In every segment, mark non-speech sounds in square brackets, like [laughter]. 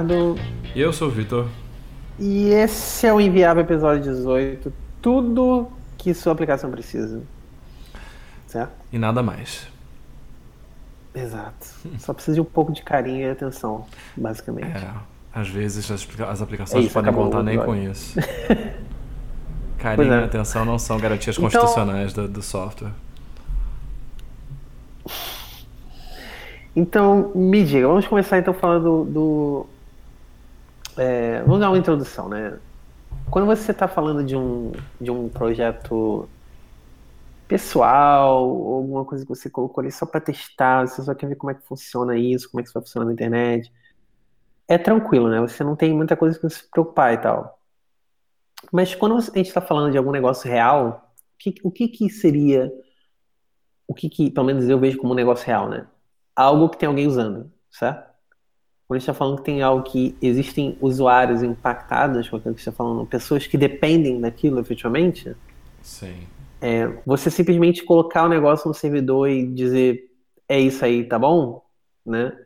Ricardo. E eu sou o Vitor. E esse é o Inviável Episódio 18. Tudo que sua aplicação precisa. Certo? E nada mais. Exato. Só precisa de um pouco de carinho e atenção, basicamente. É, às vezes as, as aplicações é isso, podem contar nem com isso. [laughs] carinho é. e atenção não são garantias então, constitucionais do, do software. Então, me diga, vamos começar então falando do. do é, vamos dar uma introdução, né? Quando você está falando de um, de um projeto pessoal, ou alguma coisa que você colocou ali só para testar, você só quer ver como é que funciona isso, como é que isso vai funcionar na internet, é tranquilo, né? Você não tem muita coisa que se preocupar e tal. Mas quando a gente está falando de algum negócio real, o que, o que, que seria, o que, que pelo menos eu vejo como um negócio real, né? algo que tem alguém usando, certo? Quando a gente está falando que tem algo que existem usuários impactados com aquilo que está falando, pessoas que dependem daquilo efetivamente, Sim. É, você simplesmente colocar o negócio no servidor e dizer é isso aí, tá bom? Né?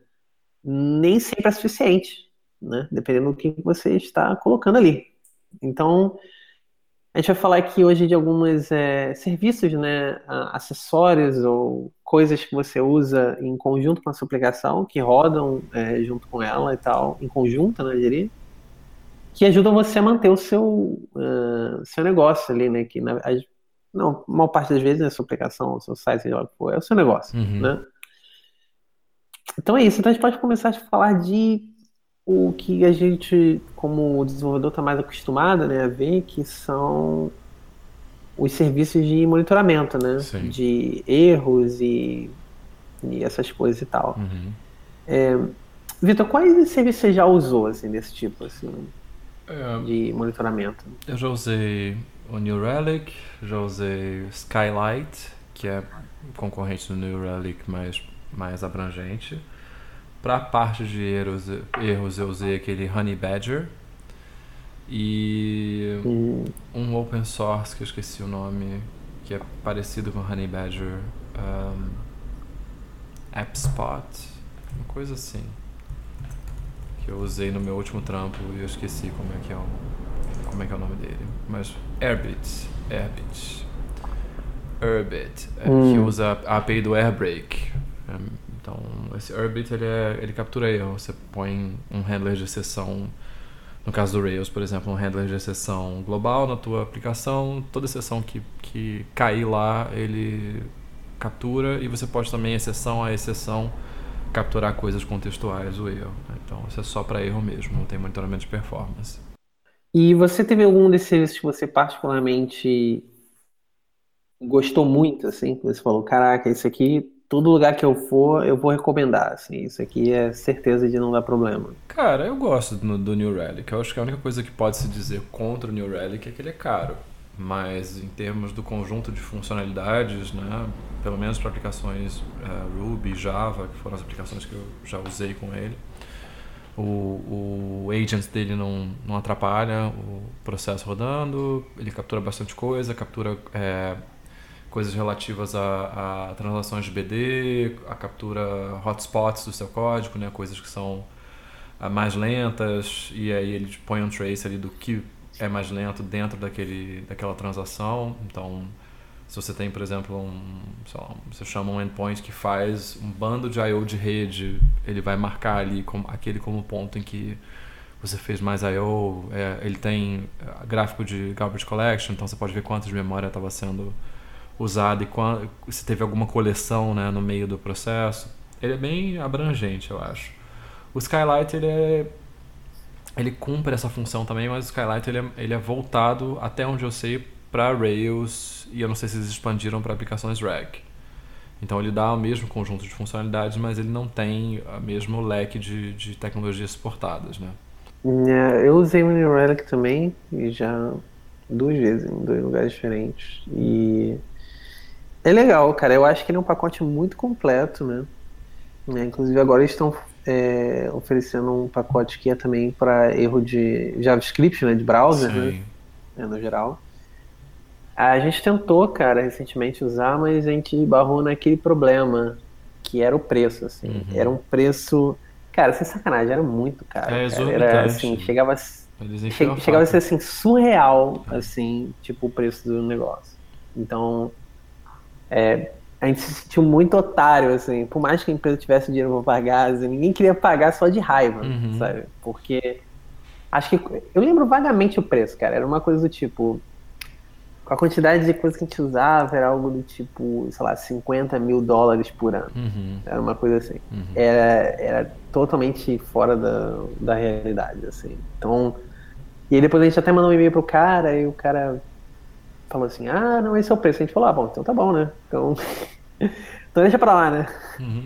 Nem sempre é suficiente, né? Dependendo do que você está colocando ali. Então, a gente vai falar aqui hoje de alguns é, serviços, né, acessórios ou coisas que você usa em conjunto com a sua aplicação, que rodam é, junto com ela e tal, em conjunto, né, eu diria, que ajudam você a manter o seu, uh, seu negócio ali, né, que na, não, a maior parte das vezes, né, a sua aplicação, o seu site, seja lá é o seu negócio, uhum. né. Então é isso, então a gente pode começar a falar de o que a gente, como desenvolvedor, está mais acostumado né, a ver, que são os serviços de monitoramento, né? Sim. De erros e, e essas coisas e tal. Uhum. É, Vitor, quais serviços você já usou, assim, desse tipo, assim, é, de monitoramento? Eu já usei o New Relic, já usei Skylight, que é concorrente do New Relic, mas mais abrangente. Para a parte de erros, erros, eu usei aquele Honey Badger. E uhum. um open source que eu esqueci o nome, que é parecido com Honey Badger. Um, AppSpot, uma coisa assim. Que eu usei no meu último trampo e eu esqueci como é que é o, como é, que é o nome dele. Mas Airbit. Airbit. Airbit. É, hum. Que usa a API do Airbrake. Um, então, esse Urbit, ele, é, ele captura erro. Você põe um handler de exceção, no caso do Rails, por exemplo, um handler de exceção global na tua aplicação. Toda exceção que, que cair lá, ele captura. E você pode também, exceção a exceção, capturar coisas contextuais, o erro. Né? Então, isso é só para erro mesmo, não tem monitoramento de performance. E você teve algum desses que você particularmente gostou muito, assim? Que você falou, caraca, esse aqui todo lugar que eu for, eu vou recomendar, assim, isso aqui é certeza de não dar problema. Cara, eu gosto do, do New Relic, eu acho que a única coisa que pode se dizer contra o New Relic é que ele é caro, mas em termos do conjunto de funcionalidades, né, pelo menos para aplicações uh, Ruby, Java, que foram as aplicações que eu já usei com ele, o, o agent dele não, não atrapalha o processo rodando, ele captura bastante coisa, captura é, coisas relativas a, a, transações de BD, a captura hotspots do seu código, né, coisas que são uh, mais lentas, e aí ele põe um trace ali do que é mais lento dentro daquele, daquela transação. Então, se você tem, por exemplo, um, lá, você chama um endpoint que faz um bando de I/O de rede, ele vai marcar ali como, aquele como ponto em que você fez mais I/O. É, ele tem uh, gráfico de garbage collection, então você pode ver quantas de memória estava sendo usado e se teve alguma coleção né, no meio do processo. Ele é bem abrangente, eu acho. O Skylight ele é ele cumpre essa função também, mas o Skylight ele é, ele é voltado até onde eu sei para Rails e eu não sei se eles expandiram para aplicações RAG. Então ele dá o mesmo conjunto de funcionalidades, mas ele não tem o mesmo leque de, de tecnologias suportadas, né? É, eu usei o New Relic também, e já duas vezes em dois lugares diferentes. E é legal, cara. Eu acho que ele é um pacote muito completo, né? É, inclusive agora eles estão é, oferecendo um pacote que é também para erro de JavaScript, né? De browser, né? Sim. né? no geral. A gente tentou, cara, recentemente usar, mas a gente barrou naquele problema que era o preço, assim. Uhum. Era um preço Cara, sem sacanagem, era muito caro. É cara. Era assim, chegava, che- chegava a ser assim, surreal, assim, tipo, o preço do negócio. Então, é, a gente se sentiu muito otário, assim, por mais que a empresa tivesse dinheiro pra pagar, assim, ninguém queria pagar só de raiva, Uhum. sabe? Porque acho que eu lembro vagamente o preço, cara. Era uma coisa do tipo. Com a quantidade de coisa que a gente usava, era algo do tipo, sei lá, 50 mil dólares por ano. Uhum, Era uma coisa assim. uhum. Era, era totalmente fora da, da realidade, assim. Então. E aí depois a gente até mandou um e-mail pro cara, e o cara falou assim: ah, não, esse é o preço. A gente falou: ah, bom, então tá bom, né? Então. [laughs] então deixa pra lá, né? Uhum.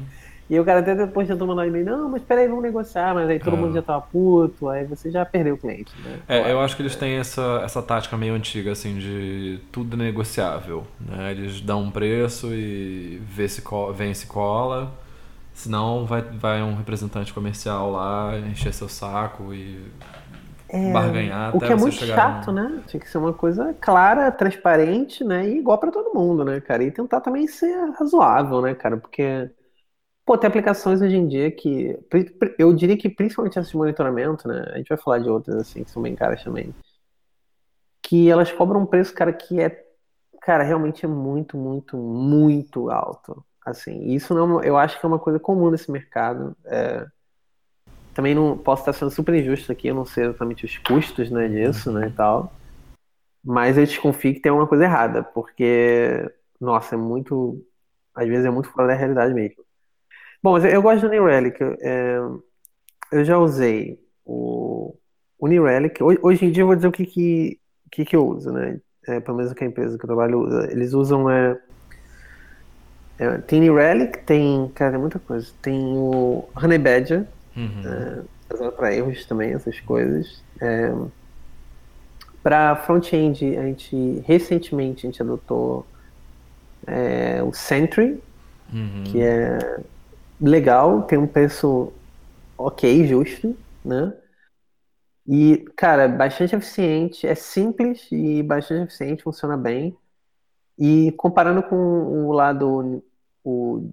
E o cara até depois tentou mandar um e-mail: não, mas peraí, vamos negociar. Mas aí todo Ah. mundo já tava puto, aí você já perdeu o cliente, né? É, eu acho que eles têm essa, essa tática meio antiga, assim, de tudo negociável, né? Eles dão um preço e vê se co- vem se cola, senão vai, vai um representante comercial lá encher seu saco e barganhar O que é muito chato, num- né? Tinha que ser uma coisa clara, transparente, né? E igual pra todo mundo, né, cara? E tentar também ser razoável, né, cara? Porque, pô, tem aplicações hoje em dia que. Eu diria que principalmente essas de monitoramento, né? A gente vai falar de outras, assim, que são bem caras também. Que elas cobram um preço, cara, que é. Cara, realmente é muito, muito, muito alto. Assim, isso não, eu acho que é uma coisa comum nesse mercado. É, também não posso estar sendo super injusto aqui, eu não sei exatamente os custos, né, disso, né, e tal. Mas eu desconfio que tem uma coisa errada, porque, nossa, é muito, às vezes é muito fora da realidade mesmo. Bom, mas eu, eu gosto do New Relic. é, eu já usei o, o New Relic. Hoje, em dia eu vou dizer o que que, que, que eu uso, né? É, pelo menos o que a empresa que eu trabalho usa. Eles usam é, é, tem New Relic, tem, cara, tem muita coisa. Tem o Honey Badger, Uhum. usado para erros também, essas coisas. É, para front-end, a gente recentemente a gente adotou é, o Sentry, Uhum. que é legal, tem um preço ok, justo, né? E, cara, bastante eficiente, é simples e bastante eficiente, funciona bem. E comparando com o lado, o,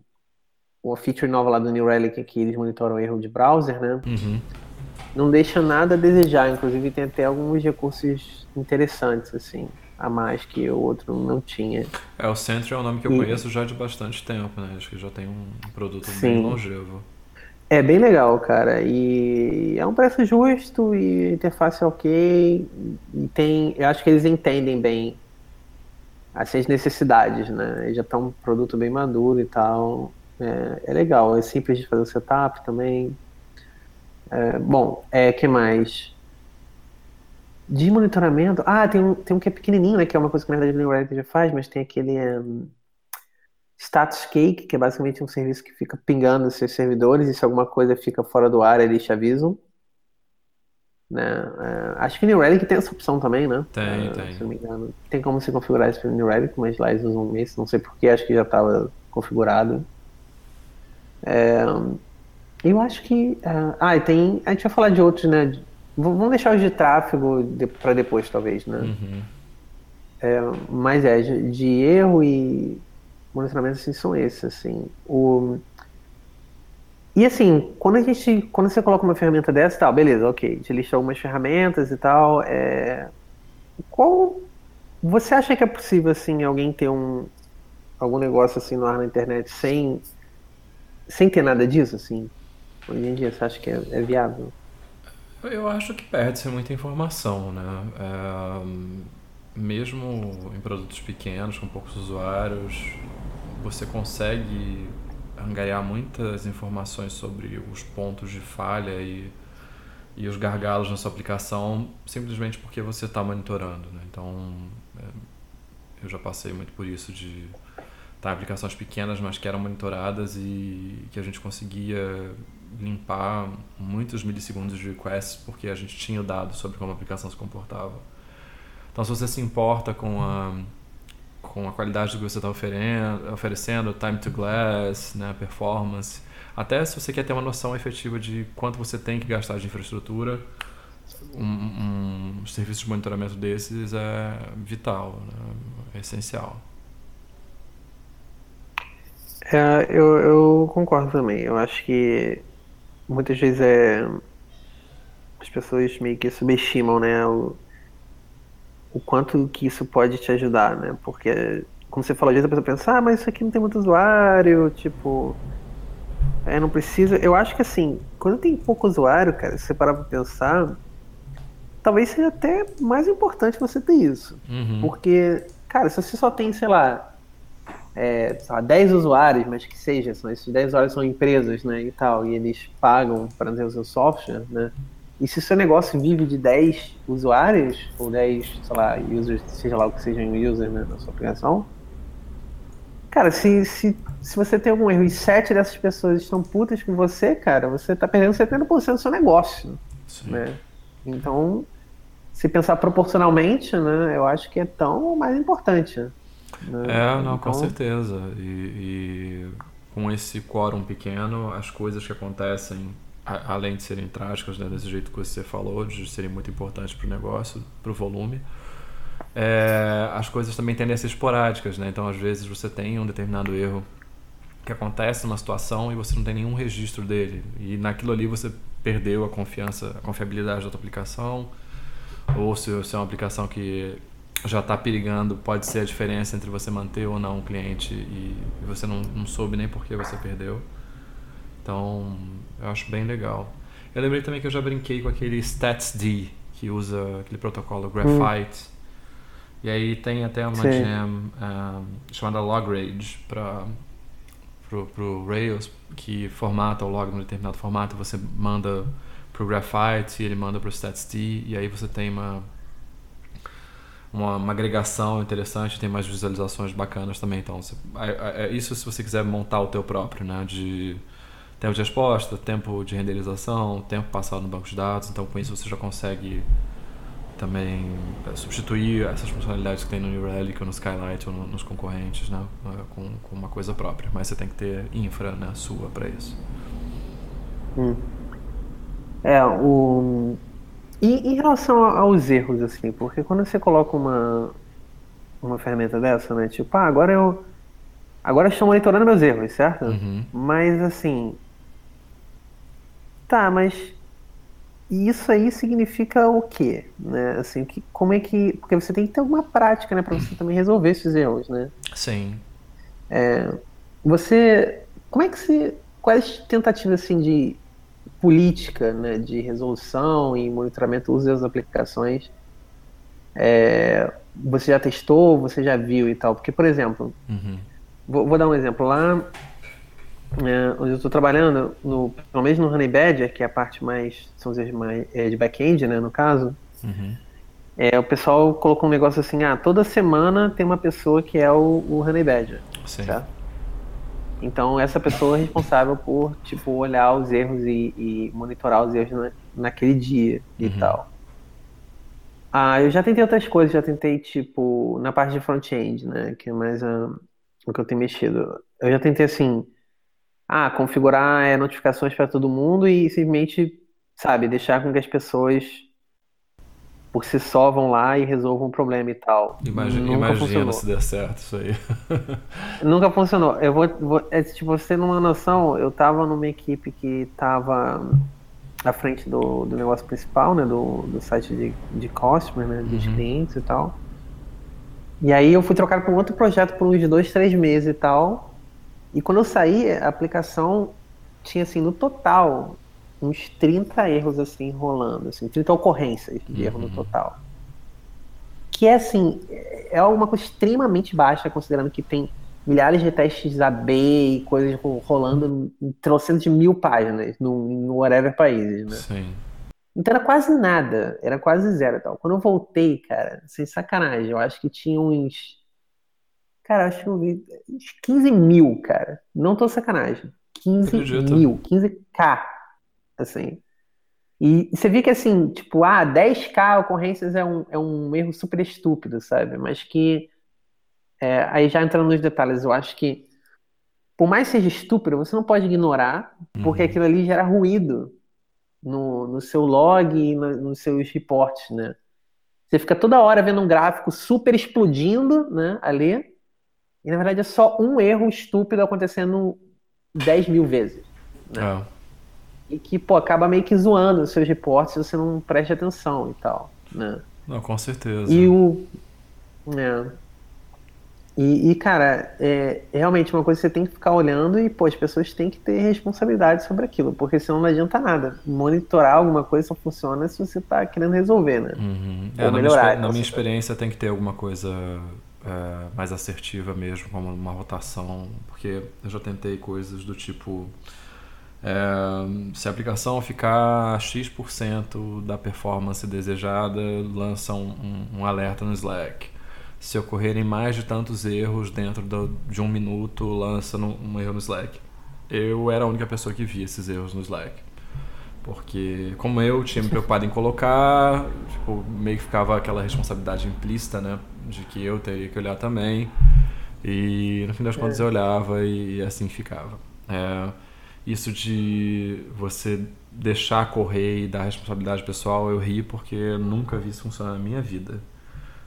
o feature nova lá do New Relic, que eles monitoram erro de browser, né? Uhum. Não deixa nada a desejar, inclusive tem até alguns recursos interessantes, assim, a mais que o outro não tinha. É, o Sentry é um nome que eu E- conheço já de bastante tempo, né? Acho que já tem um produto Sim. bem longevo. É bem legal, cara. E é um preço justo e a interface é ok. E tem, eu acho que eles entendem bem assim, as necessidades, né? Já tá um produto bem maduro e tal. É, é legal, é simples de fazer o setup também. É, bom, é que mais? De monitoramento. Ah, tem um, tem um que é pequenininho, né? Que é uma coisa que na verdade o New Relic já faz, mas tem aquele. um, Status Cake, que é basicamente um serviço que fica pingando seus servidores e se alguma coisa fica fora do ar, eles te avisam. Né? É, acho que o New Relic tem essa opção também, né? Tem, É, tem. Se não me engano. Tem como se configurar isso no New Relic, mas lá eles usam esse, não sei porquê, acho que já estava configurado. É, eu acho que. é, ah, e tem. A gente vai falar de outros, né? Vamos deixar os de tráfego de, para depois, talvez, né? Uhum. Mas é, de, de erro e monitoramento assim, são esses, assim. O... E assim, quando a gente. Quando você coloca uma ferramenta dessa, tal, beleza, ok, a gente lista algumas ferramentas e tal. É... Qual. Você acha que é possível, assim, alguém ter um. algum negócio assim no ar na internet sem. Sem ter nada disso, assim? Hoje em dia, você acha que é, é viável? Eu acho que perde-se muita informação, né? É, mesmo em produtos pequenos, com poucos usuários, você consegue angariar muitas informações sobre os pontos de falha e, e os gargalos na sua aplicação simplesmente porque você está monitorando, né? Então, é, eu já passei muito por isso de em aplicações pequenas, mas que eram monitoradas e que a gente conseguia limpar muitos milissegundos de requests porque a gente tinha dado sobre como a aplicação se comportava. Então, se você se importa com a, com a qualidade do que você está oferecendo, time to glass, né, performance, até se você quer ter uma noção efetiva de quanto você tem que gastar de infraestrutura, um, um serviço de monitoramento desses é vital, né, é essencial. É, eu, eu concordo também. Eu acho que muitas vezes é as pessoas meio que subestimam, né, o, o quanto que isso pode te ajudar, né? Porque como você falou, às vezes a pessoa pensa, ah, mas isso aqui não tem muito usuário, tipo, é, não precisa. Eu acho que assim, quando tem pouco usuário, cara, se você parar pra pensar, talvez seja até mais importante você ter isso. Uhum. Porque, cara, se você só tem, sei lá, é, sei lá, 10 usuários, mas que seja, são, esses 10 usuários são empresas, né, e tal, e eles pagam para ter o seu software, né, e se o seu negócio vive de 10 usuários, ou 10, sei lá, users, seja lá o que sejam users né, na sua aplicação, cara, se, se, se você tem algum erro e 7 dessas pessoas estão putas com você, cara, você está perdendo 70% do seu negócio. Sim. Né? Então, se pensar proporcionalmente, né, eu acho que é tão mais importante. Né? É, não, então... com certeza. E, e, com esse quórum pequeno, as coisas que acontecem, a, além de serem trágicas, né, desse jeito que você falou, de serem muito importantes para o negócio, para o volume, é, as coisas também tendem a ser esporádicas. Né? Então, às vezes, você tem um determinado erro que acontece numa situação e você não tem nenhum registro dele. E naquilo ali você perdeu a confiança, a confiabilidade da tua aplicação ou se, se é uma aplicação que já está perigando, pode ser a diferença entre você manter ou não um cliente e, e você não, não soube nem por que você perdeu. Então, eu acho bem legal. Eu lembrei também que eu já brinquei com aquele StatsD, que usa aquele protocolo Graphite. Hum. E aí tem até uma Sim. jam um, chamada Lograge para pro, pro Rails, que formata o log num determinado formato, você manda pro Graphite, ele manda pro StatsD, e aí você tem uma, uma, uma, agregação interessante, tem mais visualizações bacanas também. Então, você, é, é, isso se você quiser montar o teu próprio, né? De tempo de resposta, tempo de renderização, tempo passado no banco de dados. Então, com isso você já consegue também é, substituir essas funcionalidades que tem no New Relic ou no Skylight ou no, nos concorrentes, né? É, com, com, uma coisa própria. Mas você tem que ter infra né, sua para isso. Hum. É, o. E em relação aos erros, assim, porque quando você coloca uma, uma ferramenta dessa, né? Tipo, ah, agora eu. Agora eu estou monitorando meus erros, certo? Uhum. Mas assim. Tá, mas isso aí significa o quê? Né? Assim, que, como é que. Porque você tem que ter alguma prática, né? Para você [clears throat] também resolver esses erros, né? Sim. É, você. Como é que você. Quais tentativas assim de política né, de resolução e monitoramento usa das aplicações é, você já testou, você já viu e tal? Porque, por exemplo, uhum. vou, vou, dar um exemplo. Lá é, onde eu estou trabalhando, no, pelo menos no Honey Badger, que é a parte mais, são os mais é, de back-end, né, no caso, uhum. é, o pessoal colocou um negócio assim, ah, toda semana tem uma pessoa que é o, o Honey Badger, Sim. certo? Então essa pessoa é responsável por tipo olhar os erros e, e monitorar os erros na, naquele dia e uhum. tal. Ah, eu já tentei outras coisas, já tentei tipo na parte de front-end, né, que é mais uh, o que eu tenho mexido. Eu já tentei assim, ah, configurar é, notificações para todo mundo e simplesmente, sabe, deixar com que as pessoas por si só vão lá e resolvam o problema e tal. Imagina, imagina se der certo isso aí. [laughs] Nunca funcionou. Eu vou, vou é, tipo, você ter uma noção, eu tava numa equipe que tava à frente do, do negócio principal, né, do, do site de, de customer, né, dos uhum. clientes e tal. E aí eu fui trocado para um outro projeto por uns dois, três meses e tal. E quando eu saí, a aplicação tinha assim, no total, uns 30 erros assim rolando, assim, 30 ocorrências de uhum. erro no uhum. total. Que é assim, é uma coisa extremamente baixa, considerando que tem milhares de testes AB e coisas rolando em trocentos de mil páginas no, no whatever países, né? Sim. Então era quase nada, era quase zero tal. Quando eu voltei, cara, sem sacanagem, eu acho que tinha uns. Cara, acho que eu vi uns 15 mil, cara. Não tô sacanagem. 15 mil, 15k assim. E você vê que, assim, tipo, ah, 10k ocorrências é um, é um erro super estúpido, sabe? Mas que, é, aí já entrando nos detalhes, eu acho que, por mais seja estúpido, você não pode ignorar, porque uhum. aquilo ali gera ruído no, no seu log e no, nos seus reportes, né? Você fica toda hora vendo um gráfico super explodindo, né, ali, e na verdade é só um erro estúpido acontecendo 10 mil vezes. Né? É. e que, pô, acaba meio que zoando os seus reportes se você não preste atenção e tal, né? Não, com certeza. E o... É. E, e, cara, é realmente uma coisa que você tem que ficar olhando e, pô, as pessoas têm que ter responsabilidade sobre aquilo, porque senão não adianta nada. Monitorar alguma coisa só funciona se você tá querendo resolver, né? Uhum. É, na melhorar. Minha, na minha experiência tem que ter alguma coisa é, mais assertiva mesmo, como uma rotação, porque eu já tentei coisas do tipo. É, se a aplicação ficar X% da performance desejada, lança um, um, um alerta no Slack se ocorrerem mais de tantos erros dentro do, de um minuto, lança no, um erro no Slack. Eu era a única pessoa que via esses erros no Slack. Porque, como eu tinha me preocupado em colocar, tipo, meio que ficava aquela responsabilidade implícita, né? De que eu teria que olhar também. E no fim das contas é. eu olhava e, e assim ficava. É, isso de você deixar correr e dar responsabilidade pessoal, eu ri porque nunca vi isso funcionar na minha vida.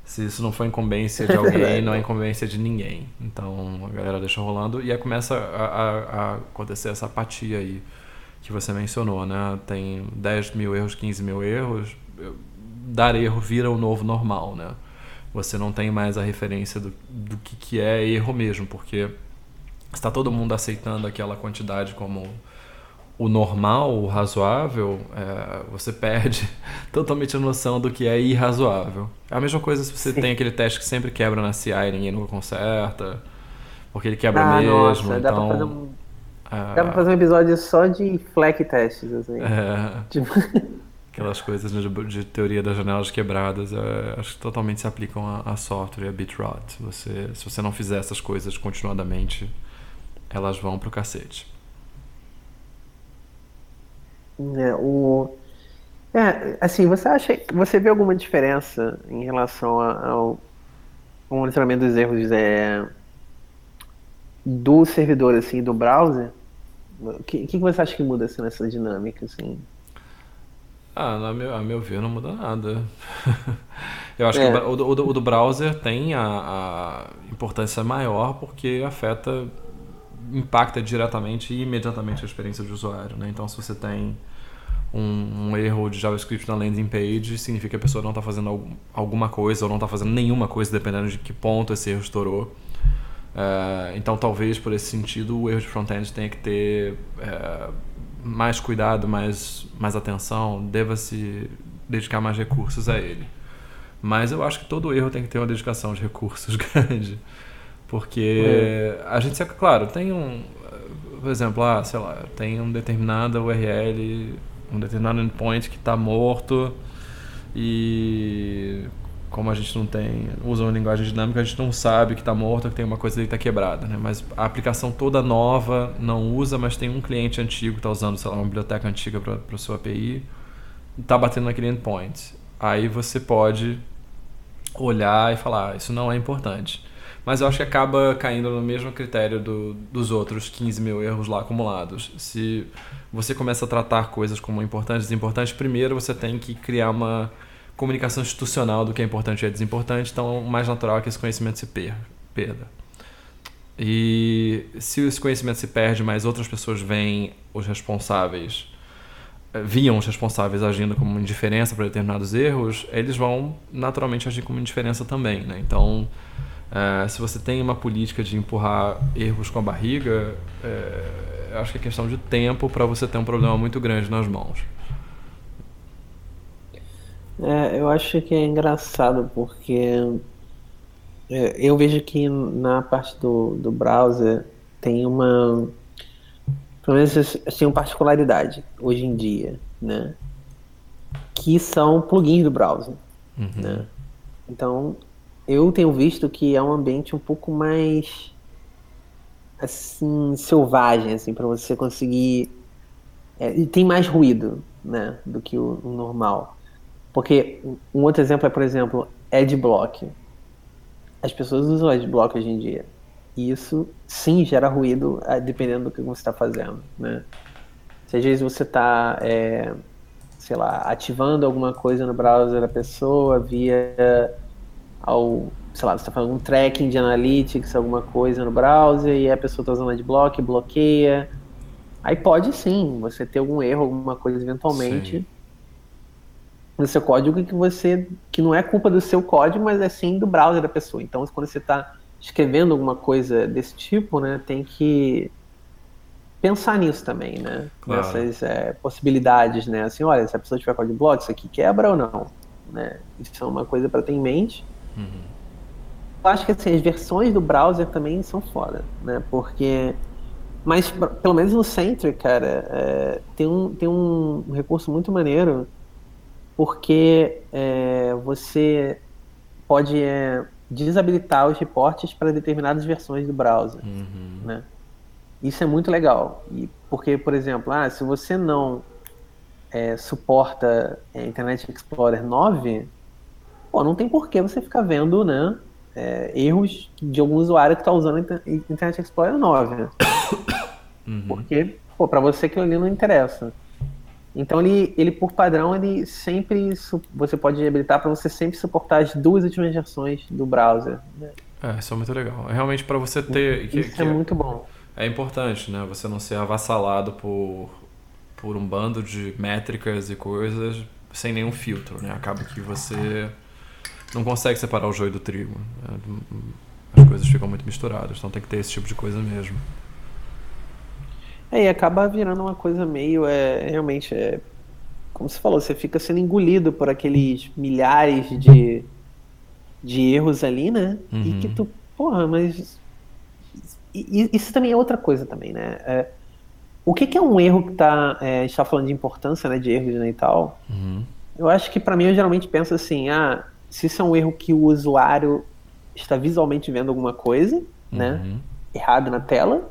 Se isso não for incumbência de [laughs] alguém, não é incumbência de ninguém. Então a galera deixa rolando e aí começa a, a, a, acontecer essa apatia aí que você mencionou, né? Tem 10 mil erros, 15 mil erros. Dar erro vira o novo normal, né? Você não tem mais a referência do, do que, que é erro mesmo, porque está todo mundo aceitando aquela quantidade como o normal, o razoável, é, você perde [laughs] totalmente a noção do que é irrazoável. É a mesma coisa se você Sim. tem aquele teste que sempre quebra na CI e ninguém nunca conserta, porque ele quebra ah, mesmo. Nossa, então, dá, pra então, fazer um, é, dá pra fazer um episódio só de fleck testes, assim. É, [laughs] tipo... Aquelas coisas de, de, teoria das janelas quebradas, é, acho que totalmente se aplicam a, a software e a bitrot. Você, se você não fizer essas coisas continuadamente, elas vão pro cacete. É, o, é, assim, você acha, você vê alguma diferença em relação ao, ao monitoramento dos erros é, do servidor, assim, do browser? O que, que você acha que muda assim, nessa dinâmica, assim? Ah, a meu, a meu ver, não muda nada. [laughs] Eu acho é. que o, o, o, do browser tem a, a importância maior porque afeta impacta diretamente e imediatamente a experiência do usuário. Né? Então, se você tem um, um, erro de JavaScript na landing page, significa que a pessoa não está fazendo alguma coisa ou não está fazendo nenhuma coisa, dependendo de que ponto esse erro estourou. É, então, talvez por esse sentido, o erro de front-end tenha que ter é, mais cuidado, mais, mais atenção, deva se dedicar mais recursos a ele. Mas eu acho que todo erro tem que ter uma dedicação de recursos [laughs] grande. Porque é. a gente, claro, tem um, por exemplo, ah, sei lá, tem um determinada URL, um determinado endpoint que está morto e como a gente não tem, usa uma linguagem dinâmica, a gente não sabe que está morto, que tem uma coisa ali que está quebrada, né? Mas a aplicação toda nova não usa, mas tem um cliente antigo que está usando, sei lá, uma biblioteca antiga para o seu API, está batendo naquele endpoint. Aí você pode olhar e falar, ah, isso não é importante. Mas eu acho que acaba caindo no mesmo critério do, dos outros 15 mil erros lá acumulados. Se você começa a tratar coisas como importantes e desimportantes, primeiro você tem que criar uma comunicação institucional do que é importante e é desimportante, então o mais natural é que esse conhecimento se perda. E se esse conhecimento se perde, mas outras pessoas veem os responsáveis, eh, viam os responsáveis agindo como indiferença para determinados erros, eles vão naturalmente agir como indiferença também. Né? Então, é, se você tem uma política de empurrar erros com a barriga, é, acho que é questão de tempo para você ter um problema muito grande nas mãos. É, eu acho que é engraçado porque é, eu vejo que na parte do, do browser tem uma pelo menos assim, uma particularidade hoje em dia, né? Que são plugins do browser, uhum. né? Então eu tenho visto que é um ambiente um pouco mais assim selvagem assim para você conseguir é, e tem mais ruído né do que o, o, normal. Porque um outro exemplo é por exemplo adblock. As pessoas usam adblock hoje em dia. E isso sim gera ruído é, dependendo do que você está fazendo né. Se às vezes você está é, sei lá ativando alguma coisa no browser da pessoa via ao, sei lá, você está fazendo um tracking de analytics, alguma coisa no browser, e a pessoa está usando adblock, bloqueia. Aí pode sim, você ter algum erro, alguma coisa eventualmente sim. no seu código que você que não é culpa do seu código, mas é sim do browser da pessoa. Então, quando você está escrevendo alguma coisa desse tipo, né, tem que pensar nisso também, né? Claro. Nessas é, possibilidades, né? Assim, olha, se a pessoa tiver código bloco, isso aqui quebra ou não, né? Isso é uma coisa para ter em mente. Uhum. Eu acho que assim, as versões do browser também são foda, né? Porque mas pelo menos no Centric, cara, é, tem, um, tem um recurso muito maneiro porque é, você pode é, desabilitar os reportes para determinadas versões do browser, uhum. né? Isso é muito legal. E porque, por exemplo, ah, se você não é, suporta é, Internet Explorer 9, pô, não tem por que você ficar vendo né, é, erros de algum usuário que está usando Internet Explorer 9. Né? [coughs] Uhum. Porque, pô, para você que ali não interessa. Então ele, ele por padrão ele sempre você pode habilitar para você sempre suportar as duas últimas versões do browser. Né? É, isso é muito legal. Realmente para você ter. Isso que, é que, é muito bom é importante, né? Você não ser avassalado por, por um bando de métricas e coisas sem nenhum filtro, né? Acaba que você não consegue separar o joio do trigo. Né? As coisas ficam muito misturadas, então tem que ter esse tipo de coisa mesmo. É, e acaba virando uma coisa meio, é, realmente, é, como você falou, você fica sendo engolido por aqueles milhares de, de erros ali, né? Uhum. E que uhum. tu, porra, mas e, isso também é outra coisa também, né? É, o que, que, é um erro que tá, é, a gente está falando de importância, né, de erros né, e tal. Uhum. Eu acho que para mim eu geralmente penso assim, ah, se isso é um erro que o usuário está visualmente vendo alguma coisa, né, uhum. né, errado na tela,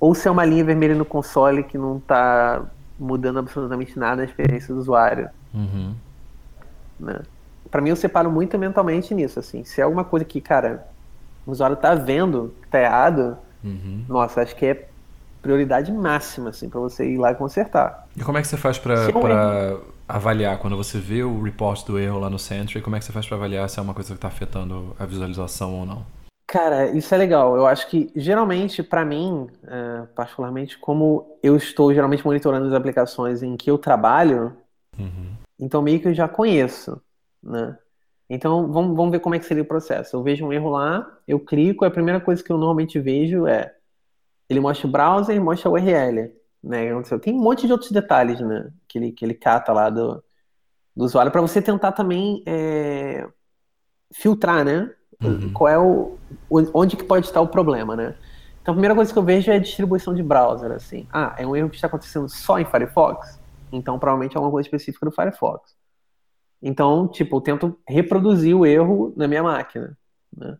ou se é uma linha vermelha no console que não está mudando absolutamente nada a experiência do usuário. Uhum. Né? Para mim eu separo muito mentalmente nisso, assim. Se é alguma coisa que, cara, o usuário tá vendo que tá errado, uhum. nossa, acho que é prioridade máxima, assim, para você ir lá e consertar. E como é que você faz para avaliar, quando você vê o report do erro lá no Sentry, como é que você faz para avaliar se é uma coisa que está afetando a visualização ou não? Cara, isso é legal. Eu acho que geralmente, para mim, é, particularmente, como eu estou geralmente monitorando as aplicações em que eu trabalho, uhum. então meio que eu já conheço, né? Então, vamos, vamos ver como é que seria o processo. Eu vejo um erro lá, eu clico, a primeira coisa que eu normalmente vejo é ele mostra o browser e mostra o URL. Né? Tem um monte de outros detalhes né? que, ele, que ele cata lá do, do usuário para você tentar também é, filtrar, né? Uhum. Qual é o, onde que pode estar o problema, né? Então a primeira coisa que eu vejo é a distribuição de browser, assim. Ah, é um erro que está acontecendo só em Firefox? Então provavelmente é alguma coisa específica do Firefox. Então, tipo, eu tento reproduzir o erro na minha máquina. Né?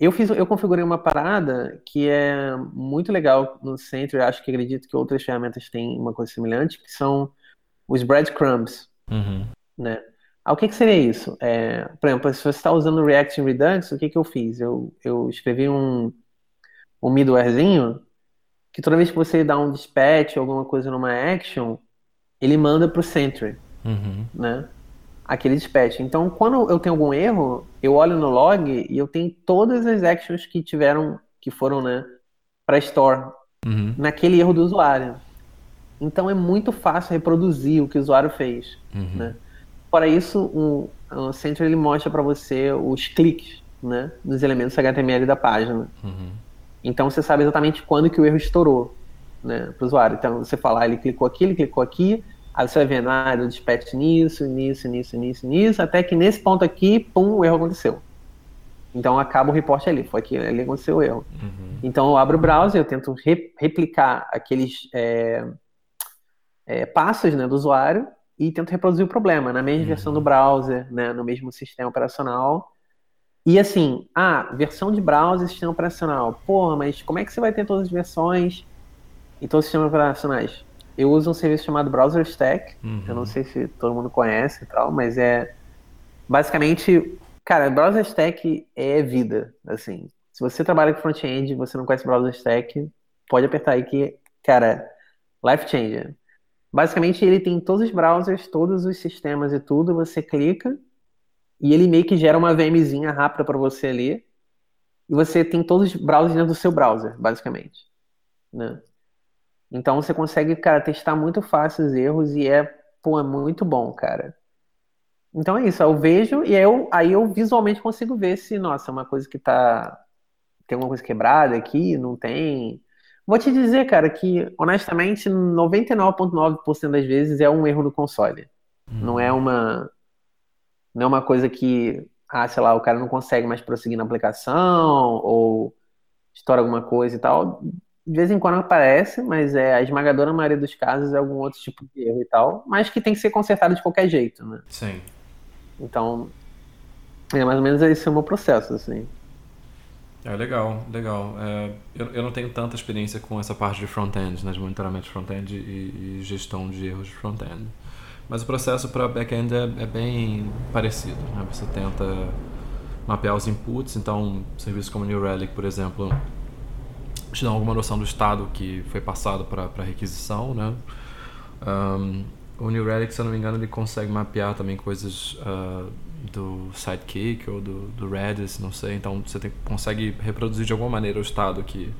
Eu fiz, eu configurei uma parada que é muito legal no centro. Eu acho que acredito que outras ferramentas têm uma coisa semelhante, que são os breadcrumbs, uhum. né? Ah, o que, que seria isso? É, por exemplo, se você está usando React Redux, o que, que eu fiz? Eu, eu escrevi um, um middlewarezinho que toda vez que você dá um dispatch ou alguma coisa numa action, ele manda para o Sentry, uhum. né? Aquele dispatch. Então, quando eu tenho algum erro, eu olho no log e eu tenho todas as actions que tiveram, que foram, né, para store uhum. naquele erro do usuário. Então é muito fácil reproduzir o que o usuário fez, uhum. né? Para isso, o, o Center ele mostra para você os cliques, né, nos elementos HTML da página. Uhum. Então você sabe exatamente quando que o erro estourou, né, para o usuário. Então você fala, ah, ele clicou aqui, ele clicou aqui, Aí você vai vendo, ah, eu dispatch nisso, nisso, nisso, nisso, nisso, até que nesse ponto aqui, pum, o erro aconteceu. Então acaba o report ali, foi aqui, ali aconteceu o erro. Uhum. Então eu abro o browser, eu tento re replicar aqueles é, é, passos né, do usuário e tento reproduzir o problema na mesma uhum. versão do browser, né, no mesmo sistema operacional. E assim, ah, versão de browser sistema operacional. Porra, mas como é que você vai ter todas as versões e todos os sistemas operacionais? Eu uso um serviço chamado Browser Stack. Uhum. Eu não sei se todo mundo conhece e tal, mas é basicamente, cara, Browser Stack é vida, assim. Se você trabalha com front-end e você não conhece Browser Stack, pode apertar aí que, cara, life changer. Basicamente, ele tem todos os browsers, todos os sistemas e tudo, você clica e ele meio que gera uma VMzinha rápida para você ali. E você tem todos os browsers dentro do seu browser, basicamente. Né? Então você consegue, cara, testar muito fácil os erros e é, pô, é muito bom, cara. Então é isso, eu vejo e aí eu, aí eu visualmente consigo ver se, nossa, é uma coisa que tá. Tem alguma coisa quebrada aqui, não tem. Vou te dizer, cara, que honestamente 99,9% das vezes é um erro no console. Hum. Não é uma. Não é uma coisa que, ah, sei lá, o cara não consegue mais prosseguir na aplicação ou estoura alguma coisa e tal de vez em quando aparece, mas é a esmagadora maioria dos casos é algum outro tipo de erro e tal, mas que tem que ser consertado de qualquer jeito, né? Sim. Então, é mais ou menos esse é o meu processo, assim. É legal, legal. É, eu, eu não tenho tanta experiência com essa parte de front-end, né, de monitoramento de front-end e, e, gestão de erros de front-end. Mas o processo para back-end é, é, bem parecido. Né? Você tenta mapear os inputs, então serviços como New Relic, por exemplo, te dão alguma noção do estado que foi passado para requisição, né? Um, o New Relic, se eu não me engano, ele consegue mapear também coisas uh, do Sidekick ou do, do Redis, não sei. Então você tem, consegue reproduzir de alguma maneira o estado que,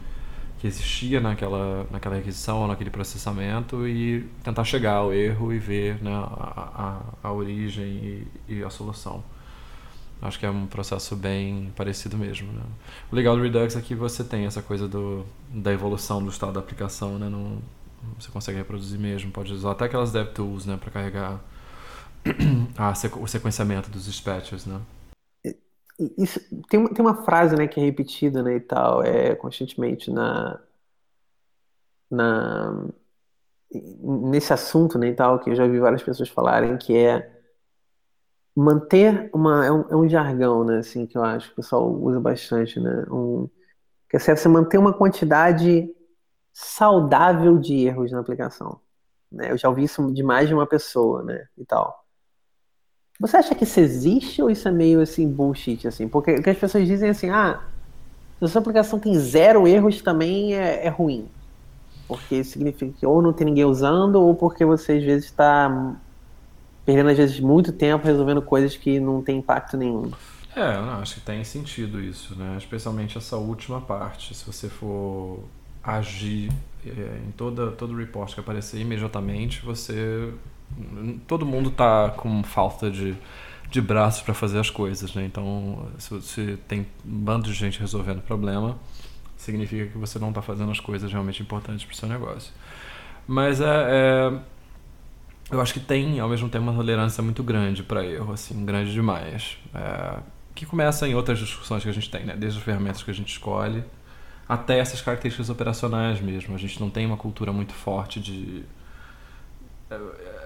que existia naquela, naquela requisição ou naquele processamento e tentar chegar ao erro e ver né, a, a, a origem e, e a solução. Acho que é um processo bem parecido mesmo. Né? O legal do Redux é que você tem essa coisa do, da evolução do estado da aplicação, né? Não, você consegue reproduzir mesmo, pode usar até aquelas DevTools né, para carregar [clears throat] a, o sequenciamento dos dispatchers. Né? Isso, tem, tem uma frase né, que é repetida né, e tal, é, constantemente na, na, nesse assunto né, e tal, que eu já vi várias pessoas falarem, que é manter uma é um, é um, jargão, né, assim, que eu acho que o pessoal usa bastante, né, um, que é você manter uma quantidade saudável de erros na aplicação. Né? Eu já ouvi isso de mais de uma pessoa, né, e tal. Você acha que isso existe ou isso é meio assim bullshit, assim? Porque o que as pessoas dizem assim, ah, se a sua aplicação tem zero erros também é, é ruim. Porque significa que ou não tem ninguém usando, ou porque você às vezes está perdendo às vezes muito tempo resolvendo coisas que não tem impacto nenhum. É, não, acho que tem sentido isso, né? Especialmente essa última parte. Se você for agir é, em toda todo report que aparecer imediatamente, você todo mundo tá com falta de, de braços para fazer as coisas, né? Então, se você tem um bando de gente resolvendo problema, significa que você não está fazendo as coisas realmente importantes para o seu negócio. Mas é, é eu acho que tem, ao mesmo tempo, uma tolerância muito grande para erro, assim, grande demais. É, que começa em outras discussões que a gente tem, né? Desde as ferramentas que a gente escolhe até essas características operacionais mesmo. A gente não tem uma cultura muito forte de. É,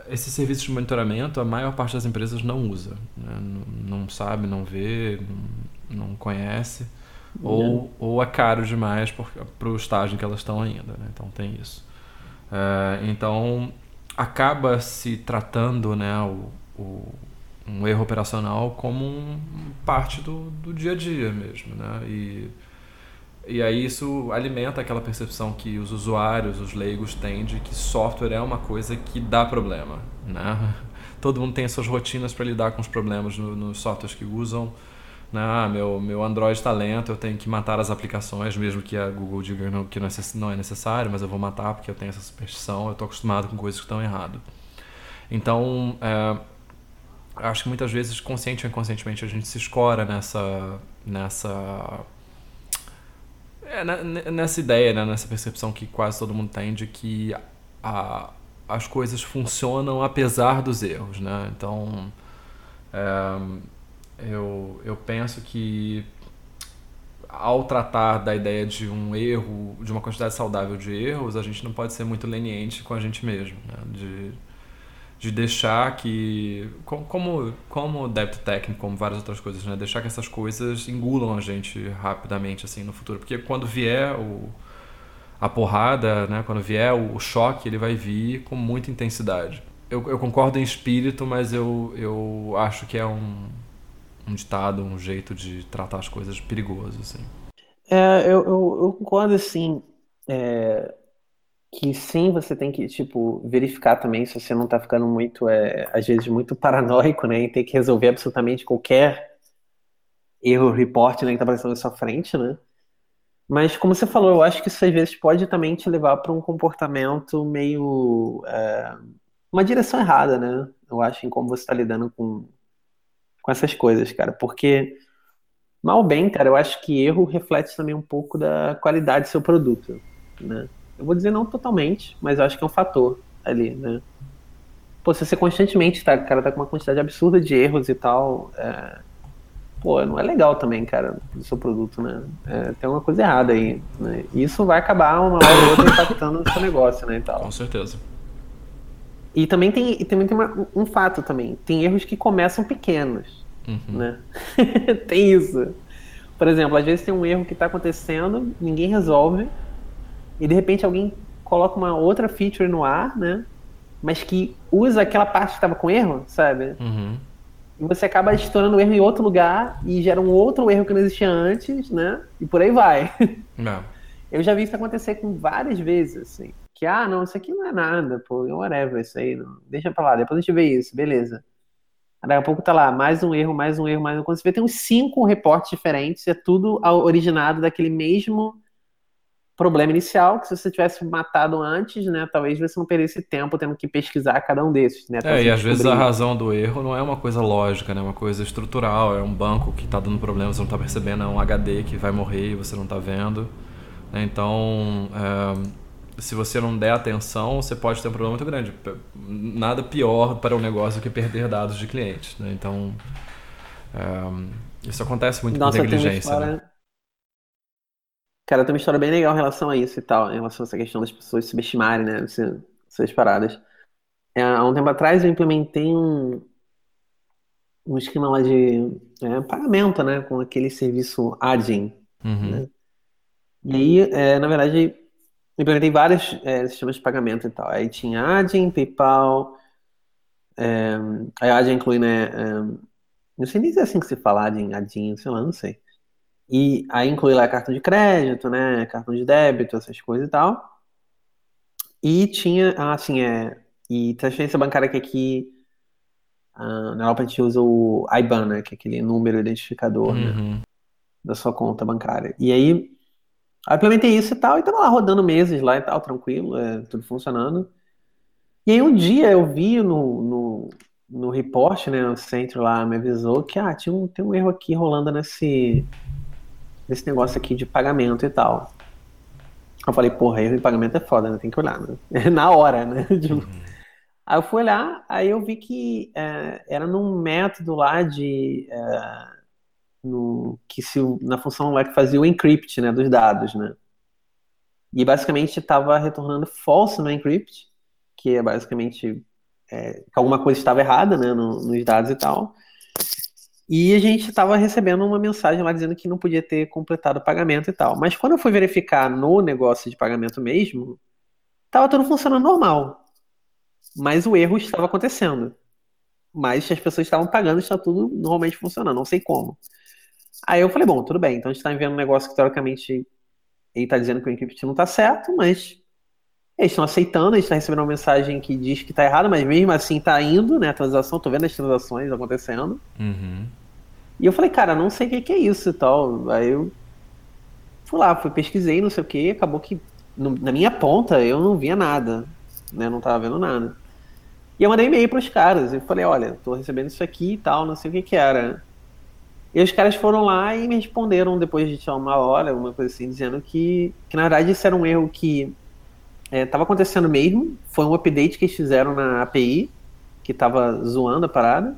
esses serviços de monitoramento, a maior parte das empresas não usa. Né? Não, não, sabe, não vê, não, não conhece. Ou, ou é caro demais para o estágio em que elas estão ainda. Né? Então tem isso. É, então acaba se tratando né, o, o, um erro operacional como um, parte do, do dia a dia mesmo. Né? E, e aí isso alimenta aquela percepção que os usuários, os leigos têm de que software é uma coisa que dá problema. Né? [laughs] Todo mundo tem as suas rotinas para lidar com os problemas no, nos softwares que usam? Ah, meu, meu Android está lento, eu tenho que matar as aplicações, mesmo que a Google diga que não é necessário, mas eu vou matar porque eu tenho essa superstição, eu estou acostumado com coisas que estão errado. Então, é, acho que muitas vezes, consciente ou inconscientemente, a gente se escora nessa, nessa, é, nessa ideia, né? nessa percepção que quase todo mundo tem de que a, as coisas funcionam apesar dos erros, né? Então, é, eu, eu penso que ao tratar da ideia de um erro, de uma quantidade saudável de erros, a gente não pode ser muito leniente com a gente mesmo, né? de, de deixar que, como, como débito técnico, como várias outras coisas, né? deixar que essas coisas engulam a gente rapidamente assim no futuro, porque quando vier o, a porrada, né? quando vier o, o choque, ele vai vir com muita intensidade. Eu, eu concordo em espírito, mas eu, eu acho que é um um ditado, um jeito de tratar as coisas perigoso, assim. É, eu, eu, eu concordo, assim, é, que sim, você tem que, tipo, verificar também se você não tá ficando muito, é, às vezes, muito paranoico, né, em ter que resolver absolutamente qualquer erro report, né, que tá aparecendo na sua frente, né. Mas, como você falou, eu acho que isso às vezes pode também te levar para um comportamento meio. É, uma direção errada, né? Eu acho, em como você está lidando com, com essas coisas, cara. Porque, mal bem, cara, eu acho que erro reflete também um pouco da qualidade do seu produto, né? Eu vou dizer não totalmente, mas eu acho que é um fator ali, né? Pô, se você constantemente tá, cara, tá com uma quantidade absurda de erros e tal, é, pô, não é legal também, cara, do seu produto, né? É, tem uma coisa errada aí, né? E isso vai acabar uma hora ou outra impactando no seu negócio, né, e tal. Com certeza. E também tem, e também tem uma, um fato também, tem erros que começam pequenos, uhum. né? [laughs] tem isso. Por exemplo, às vezes tem um erro que está acontecendo, ninguém resolve, e de repente alguém coloca uma outra feature no ar, né? Mas que usa aquela parte que estava com erro, sabe? Uhum. E você acaba estourando o erro em outro lugar e gera um outro erro que não existia antes, né? E por aí vai. Não. [laughs] Eu já vi isso acontecer com várias vezes, assim. Que, ah, não, isso aqui não é nada, pô, whatever, isso aí, não. deixa pra lá, depois a gente vê isso, beleza. Daqui a pouco tá lá, mais um erro, mais um erro, mais um. Quando você vê, tem uns cinco reportes diferentes, é tudo originado daquele mesmo problema inicial, que se você tivesse matado antes, né, talvez você não perdesse tempo tendo que pesquisar cada um desses, né? É, e às vezes a razão do erro não é uma coisa lógica, né, é uma coisa estrutural, é um banco que está dando problema, você não está percebendo, é um HD que vai morrer e você não está vendo. Né, então, é, se você não der atenção, você pode ter um problema muito grande. Nada pior para um negócio que perder dados de clientes, né? Então, é, isso acontece muito Nossa, com negligência, né? Cara, tem uma história bem legal em relação a isso e tal, em relação a essa questão das pessoas subestimarem, né, essas paradas. É, há um tempo atrás eu implementei um, um esquema lá de é, pagamento, né, com aquele serviço Adyen, uhum. né? E aí, é, na verdade, implementei vários é, sistemas de pagamento e tal. Aí tinha Adyen, PayPal, é, a Adyen inclui, né, é, não sei nem se é assim que se fala Adyen, Adyen, sei lá, não sei. E aí inclui lá cartão de crédito, né? Cartão de débito, essas coisas e tal. E tinha, assim, é. E transferência bancária que aqui. Uh, na Europa a gente usa o IBAN, né? Que é aquele número identificador, né, uhum. né? Da sua conta bancária. E aí. Aí implementei isso e tal, e tava lá rodando meses lá e tal, tranquilo, é, tudo funcionando. E aí um dia eu vi no, no, no report, né, o centro lá me avisou que ah, tinha um, tem um erro aqui rolando nesse, desse negócio aqui de pagamento e tal. Eu falei, porra, erro de pagamento é foda, né? Tem que olhar, né? [laughs] Na hora, né? [laughs] Uhum. Aí eu fui olhar, aí eu vi que é, era num método lá de. É, no, que se, na função lá que fazia o encrypt né, dos dados, né? E basicamente estava retornando false no encrypt, que é basicamente é, que alguma coisa estava errada né, no, nos dados e tal. E a gente estava recebendo uma mensagem lá dizendo que não podia ter completado o pagamento e tal. Mas quando eu fui verificar no negócio de pagamento mesmo, estava tudo funcionando normal. Mas o erro estava acontecendo. Mas as pessoas estavam pagando, está tudo normalmente funcionando, não sei como. Aí eu falei, bom, tudo bem, então a gente está enviando um negócio que teoricamente ele está dizendo que o encrypt não está certo, mas eles estão aceitando, a gente está recebendo uma mensagem que diz que está errado, mas mesmo assim está indo, né, a transação, tô vendo as transações acontecendo. Uhum. E eu falei, cara, não sei o que, que é isso e tal. Aí eu fui lá, fui, pesquisei, não sei o que, acabou que no, na minha ponta eu não via nada, né? Não tava vendo nada. E eu mandei e-mail pros caras, e falei, olha, tô recebendo isso aqui e tal, não sei o que que era. E os caras foram lá e me responderam depois de uma hora, uma coisa assim, dizendo que, que na verdade isso era um erro que estava é, acontecendo mesmo, foi um update que eles fizeram na API, que estava zoando a parada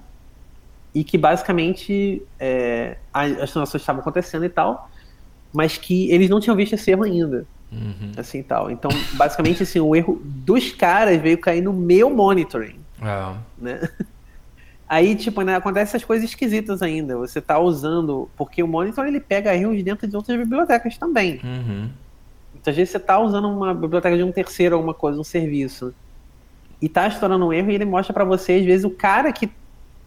e que basicamente é, as transações estavam acontecendo e tal, mas que eles não tinham visto esse erro ainda. Uhum. Assim tal. Então, basicamente, assim, o erro dos caras veio cair no meu monitoring. É. Né? Aí, tipo, né, acontece essas coisas esquisitas ainda. Você tá usando. Porque o monitor ele pega erros dentro de outras bibliotecas também. Uhum. Então, às vezes você tá usando uma biblioteca de um terceiro, alguma coisa, um serviço. E tá estourando um erro e ele mostra para você, às vezes, o cara que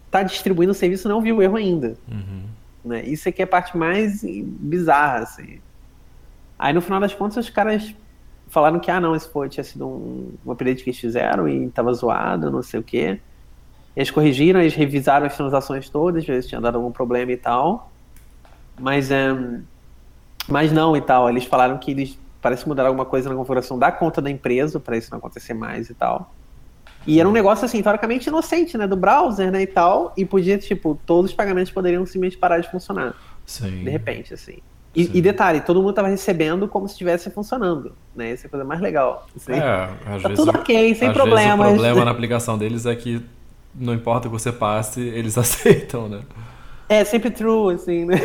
está distribuindo o serviço não viu o erro ainda. Uhum. Né? Isso aqui é a parte mais bizarra, assim. Aí no final das contas os caras falaram que, ah não, esse foi, tinha sido um, um update que eles fizeram e estava zoado, não sei o quê. Eles corrigiram, eles revisaram as transações todas, ver se tinha dado algum problema e tal. Mas, é, Mas não e tal. Eles falaram que eles parece mudar alguma coisa na configuração da conta da empresa para isso não acontecer mais e tal. E era um negócio assim, teoricamente inocente, né, do browser, né, e tal, e podia tipo todos os pagamentos poderiam simplesmente parar de funcionar. Sim. De repente, assim. E, e, detalhe, todo mundo estava recebendo como se estivesse funcionando, né? Essa é a coisa mais legal. Assim. É, às tá vezes, tudo ok, sem às problemas. Vezes o problema na aplicação deles é que não importa o que você passe, [laughs] eles aceitam, né? É, sempre true, assim, né?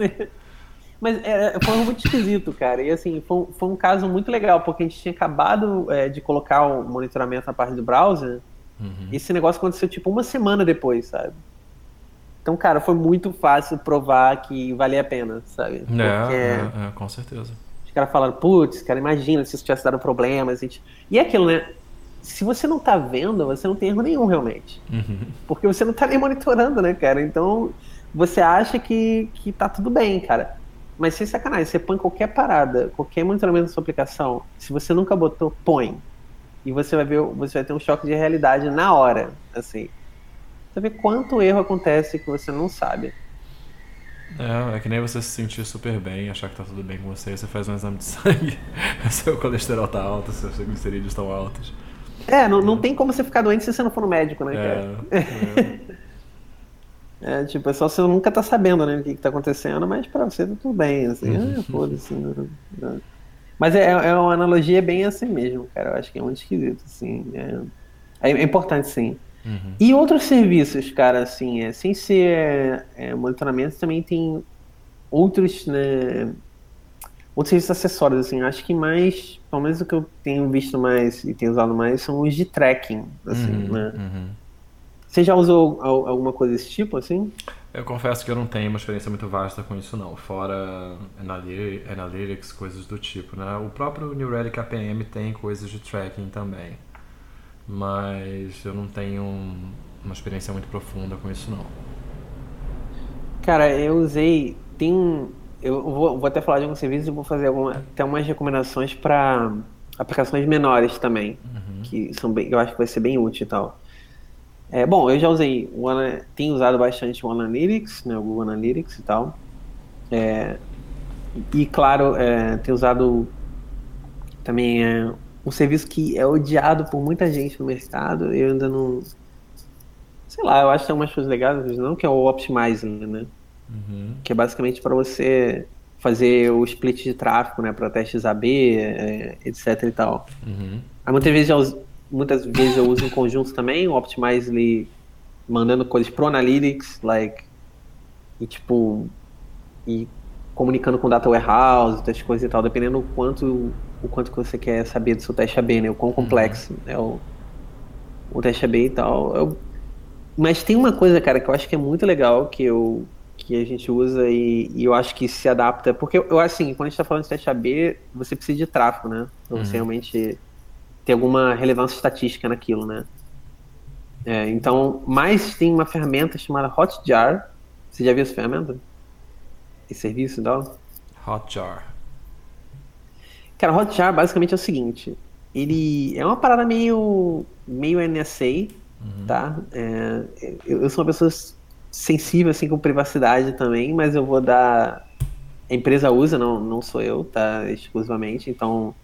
É. [laughs] Mas é, foi muito esquisito, cara. E assim, foi, foi, um caso muito legal, porque a gente tinha acabado é, de colocar o monitoramento na parte do browser. Uhum. E esse negócio aconteceu tipo uma semana depois, sabe? Então, cara, foi muito fácil provar que valia a pena, sabe? É, porque é, é, com certeza. Os caras falaram, putz, cara, imagina se isso tivesse dado problema. Gente... E é aquilo, né? Se você não tá vendo, você não tem erro nenhum, realmente. Uhum. Porque você não tá nem monitorando, né, cara? Então, você acha que, que tá tudo bem, cara. Mas sem sacanagem, você põe qualquer parada, qualquer monitoramento da sua aplicação, se você nunca botou, põe. E você vai ver, você vai ter um choque de realidade na hora, assim. Você vê quanto erro acontece que você não sabe. É, é que nem você se sentir super bem, achar que tá tudo bem com você, você faz um exame de sangue, [laughs] seu colesterol tá alto, seus triglicerídeos estão altos. É, não, não tem como você ficar doente se você não for no médico, né, cara? É, é. [laughs] É, tipo, é só você nunca tá sabendo, né, o que, que tá acontecendo, mas pra você tá tudo bem, assim, uhum. ah, foda-se. Né, né. Mas é, é uma analogia bem assim mesmo, cara, eu acho que é muito esquisito, assim, é, é importante, sim. Uhum. E outros serviços, cara, assim, é, sem ser é, monitoramento, também tem outros, né, outros serviços acessórios, assim, acho que mais, pelo menos o que eu tenho visto mais e tenho usado mais, são os de tracking, assim, uhum, né. Uhum. Você já usou alguma coisa desse tipo, assim? Eu confesso que eu não tenho uma experiência muito vasta com isso, não. Fora Analytics, coisas do tipo, né? O próprio New Relic APM tem coisas de tracking também. Mas eu não tenho uma experiência muito profunda com isso, não. Cara, eu usei... Tem... Eu vou, vou até falar de alguns serviços e vou fazer alguma, até umas recomendações para aplicações menores também. Uhum. Que são bem, eu acho que vai ser bem útil e tal. É, bom, eu já usei, o, tenho usado bastante o Analytics, né, o Google Analytics e tal. É, e, claro, é, tenho usado também é, um serviço que é odiado por muita gente no mercado. Eu ainda não. Sei lá, eu acho que tem umas coisas legais, não, que é o Optimizing, né? Uhum. Que é basicamente para você fazer o split de tráfego, né, para testes AB, é, etc e tal. Uhum. Aí muitas vezes já, muitas vezes eu uso em conjunto também, o Optimizely mandando coisas pro Analytics, like, e tipo, e comunicando com Data Warehouse, outras coisas e tal, dependendo o quanto, o quanto que você quer saber do seu teste AB, né, o quão complexo uhum. é o, o teste AB e tal. Eu, mas tem uma coisa, cara, que eu acho que é muito legal, que eu que a gente usa e, e eu acho que se adapta, porque eu, assim, quando a gente tá falando de teste AB, você precisa de tráfego, né, pra você uhum. realmente ter alguma relevância estatística naquilo, né? É, então, mais tem uma ferramenta chamada Hotjar. Você já viu essa ferramenta? Esse serviço e tal? Hotjar. Cara, Hotjar basicamente é o seguinte. Ele é uma parada meio, meio NSA, uhum. tá? É, eu, eu, sou uma pessoa sensível assim com privacidade também, mas eu vou dar... A empresa usa, não, não sou eu, tá? Exclusivamente, então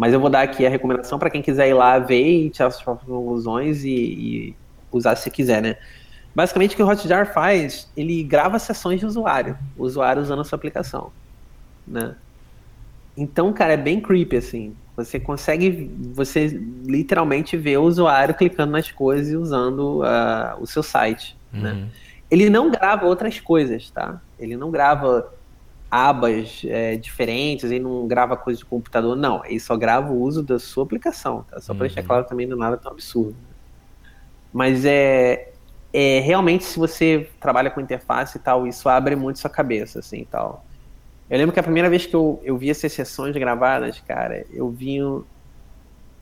mas eu vou dar aqui a recomendação para quem quiser ir lá ver e tirar suas próprias conclusões e, e, usar se quiser, né? Basicamente o que o Hotjar faz, ele grava sessões de usuário, o usuário usando a sua aplicação, né? Então, cara, é bem creepy, assim. Você consegue, você literalmente vê o usuário clicando nas coisas e usando uh, o seu site? Uhum. né? Ele não grava outras coisas, tá? Ele não grava abas é, diferentes, ele não grava coisa de computador, não. Ele só grava o uso da sua aplicação, tá? Só para deixar uhum. claro também não é nada tão absurdo. Mas é, é realmente se você trabalha com interface e tal, isso abre muito sua cabeça, assim, tal. Eu lembro que a primeira vez que eu, eu vi essas sessões gravadas, cara, eu vi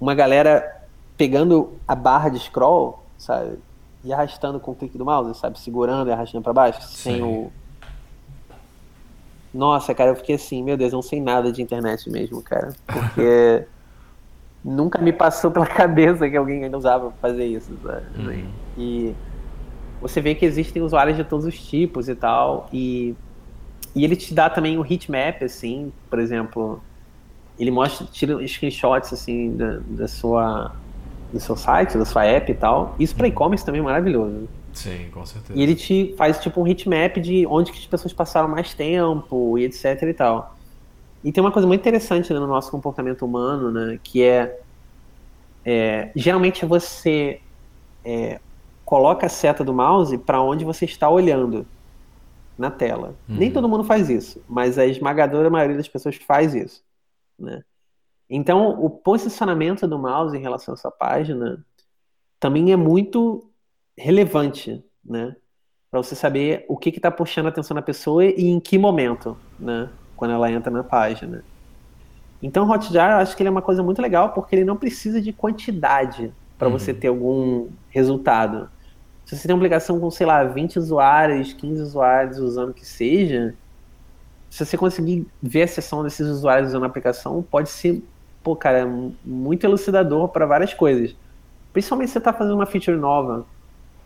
uma galera pegando a barra de scroll, sabe? E arrastando com o clique do mouse, sabe? Segurando e arrastando para baixo, Sim. sem o nossa, cara, eu fiquei assim, meu Deus, eu não sei nada de internet mesmo, cara. Porque [laughs] nunca me passou pela cabeça que alguém ainda usava pra fazer isso, sabe? Uhum. E você vê que existem usuários de todos os tipos e tal. E, e ele te dá também o heatmap, assim, por exemplo, ele mostra, tira screenshots assim da, da sua do seu site, da sua app e tal. Isso para e-commerce também é maravilhoso. Sim, com certeza. E ele te faz tipo um heatmap de onde que as pessoas passaram mais tempo e etc e tal. E tem uma coisa muito interessante né, no nosso comportamento humano, né, que é, é geralmente você é, coloca a seta do mouse para onde você está olhando na tela. Uhum. Nem todo mundo faz isso, mas a esmagadora maioria das pessoas faz isso. Né? Então, o posicionamento do mouse em relação a essa página também é muito relevante, né? Para você saber o que está puxando a atenção da pessoa e em que momento, né? Quando ela entra na página. Então, o Hotjar, eu acho que ele é uma coisa muito legal porque ele não precisa de quantidade para uhum. você ter algum resultado. Se você tem uma aplicação com, sei lá, 20 usuários, 15 usuários usando o que seja, se você conseguir ver a sessão desses usuários usando a aplicação, pode ser, pô, cara, muito elucidador para várias coisas. Principalmente se você está fazendo uma feature nova,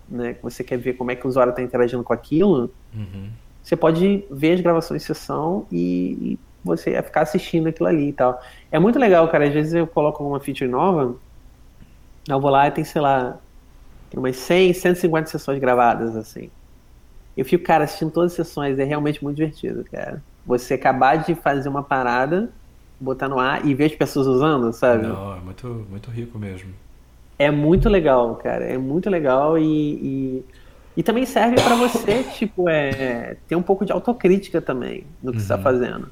né, que você quer ver como é que o usuário está interagindo com aquilo, uhum. você pode ver as gravações de sessão e, e você vai ficar assistindo aquilo ali e tal. É muito legal, cara. Às vezes eu coloco uma feature nova, eu vou lá e tem, sei lá, umas 100, 150 sessões gravadas, assim. Eu fico, cara, assistindo todas as sessões, é realmente muito divertido, cara você acabar de fazer uma parada, botar no ar e ver as pessoas usando, sabe? Não, é muito, muito rico mesmo. É muito legal, cara. É muito legal e, e, e também serve para você, [laughs] tipo, é, ter um pouco de autocrítica também no que uhum. você está fazendo.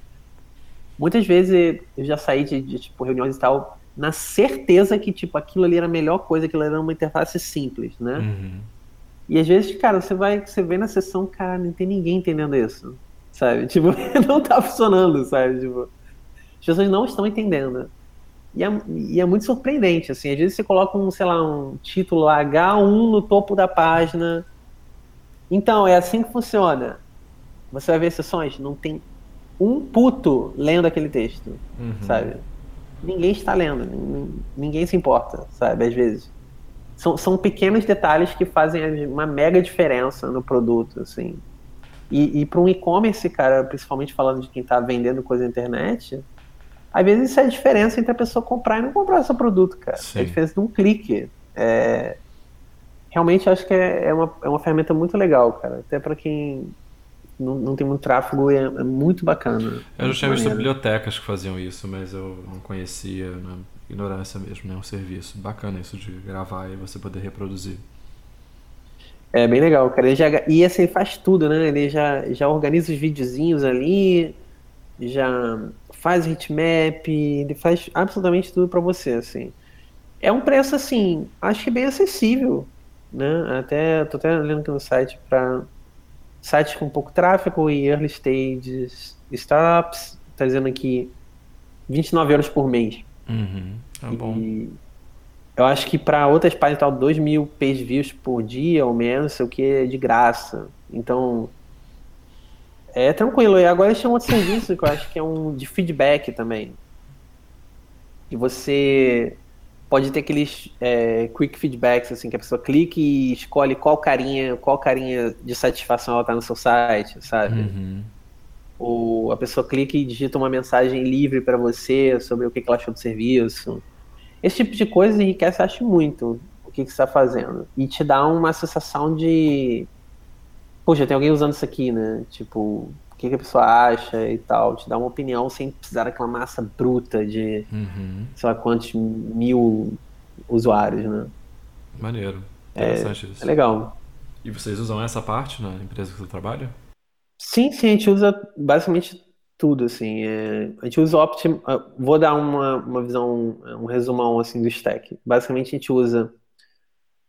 Muitas vezes eu já saí de, de, tipo, reuniões e tal na certeza que, tipo, aquilo ali era a melhor coisa, aquilo era uma interface simples, né? Uhum. E às vezes, cara, você vai, você vê na sessão, cara, não tem ninguém entendendo isso sabe? [laughs] Tipo, não tá funcionando, sabe? Tipo, as pessoas não estão entendendo. E é, e é, muito surpreendente, assim, às vezes você coloca um, sei lá, um título H1 no topo da página. Então, é assim que funciona. Você vai ver sessões, não tem um puto lendo aquele texto, uhum. sabe? Ninguém está lendo, ninguém se importa, sabe? Às vezes. São, são pequenos detalhes que fazem uma mega diferença no produto, assim. E, e para um e-commerce, cara, principalmente falando de quem está vendendo coisa na internet, às vezes isso é a diferença entre a pessoa comprar e não comprar seu produto, cara. Sim. É a diferença de um clique. É... Realmente acho que é, é, uma, é uma ferramenta muito legal, cara. Até para quem não, não, tem muito tráfego, é, é muito bacana. Eu já tinha visto bibliotecas que faziam isso, mas eu não conhecia, na ignorância mesmo, né? O serviço. Bacana isso de gravar e você poder reproduzir. É bem legal, cara. Ele já, e assim, faz tudo, né? Ele já, já organiza os videozinhos ali, já faz hitmap, ele faz absolutamente tudo para você, assim. É um preço, assim, acho que bem acessível, né? Até, tô até lendo aqui no site para sites com pouco tráfego e early stages startups, tá dizendo aqui 29 euros por mês. Uhum, tá bom. E, eu acho que para outras páginas tal, 2 mil page views por dia ou menos, sei o que, é de graça. Então, é tranquilo. E agora eles têm um outro serviço que eu acho que é um de feedback também. E você pode ter aqueles é, quick feedbacks, assim, que a pessoa clica e escolhe qual carinha, qual carinha de satisfação ela tá no seu site, sabe? Uhum. Ou a pessoa clica e digita uma mensagem livre para você sobre o que ela achou do serviço. Esse tipo de coisa enriquece, acho, muito o que, que você está fazendo. E te dá uma sensação de. Poxa, tem alguém usando isso aqui, né? Tipo, o que, que a pessoa acha e tal. Te dá uma opinião sem precisar daquela massa bruta de uhum. sei lá quantos mil usuários, né? Maneiro. Interessante é, isso. É legal. E vocês usam essa parte na empresa que você trabalha? Sim, sim, a gente usa basicamente tudo, assim. É, a gente usa o Optim... Ah, vou dar uma, uma visão, um resumão, assim, do stack. Basicamente, a gente usa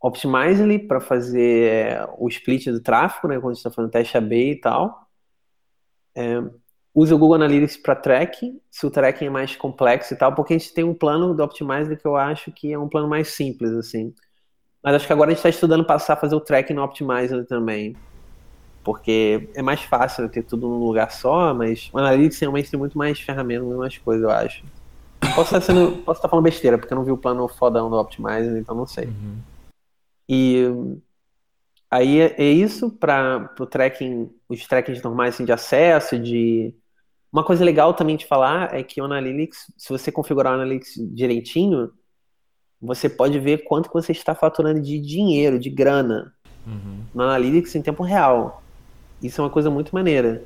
Optimizely para fazer é, o split do tráfego, né, quando gente está fazendo teste AB e tal. É, usa o Google Analytics para tracking, se o tracking é mais complexo e tal, porque a gente tem um plano do Optimizely que eu acho que é um plano mais simples, assim. Mas acho que agora a gente está estudando passar a fazer o tracking no Optimizely também porque é mais fácil ter tudo num lugar só, mas o Analytics realmente tem muito mais ferramentas, muito mais coisas, eu acho. Posso estar, sendo, posso estar falando besteira, porque eu não vi o plano fodão do Optimizer, então não sei. Uhum. E Aí é, é isso para o tracking, os trackings normais assim, de acesso, de uma coisa legal também de falar é que o Analytics, se você configurar o Analytics direitinho, você pode ver quanto que você está faturando de dinheiro, de grana, uhum. no Analytics em tempo real. Isso é uma coisa muito maneira.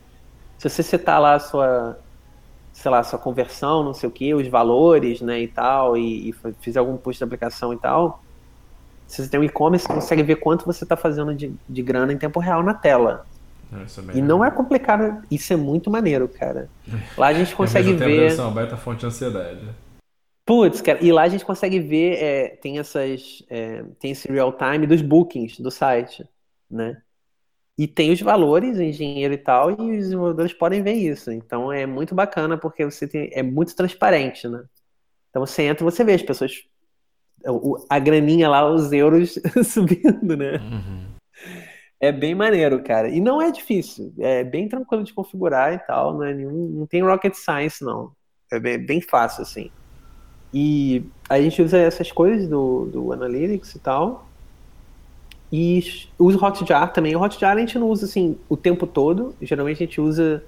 Se você setar lá a sua, sei lá, sua conversão, não sei o que, os valores, né, e tal, e, e fizer algum push da aplicação e tal, se você tem um e-commerce, você consegue ver quanto você está fazendo de, de grana em tempo real na tela. É, e não é complicado, isso é muito maneiro, cara. [laughs] Lá a gente consegue é, ver. É uma baita fonte de ansiedade. Putz, cara, e lá a gente consegue ver, é, tem essas. É, tem esse real time dos bookings do site, né? E tem os valores em dinheiro e tal, e os desenvolvedores podem ver isso. Então é muito bacana porque você tem, é muito transparente, né? Então você entra e você vê as pessoas. A graninha lá, os euros [laughs] subindo, né? Uhum. É bem maneiro, cara. E não é difícil. É bem tranquilo de configurar e tal. Não, é nenhum, não tem rocket science, não. É bem, bem fácil, assim. E a gente usa essas coisas do, do Analytics e tal. E usa o Hotjar também. O Hotjar a gente não usa assim o tempo todo. Geralmente a gente usa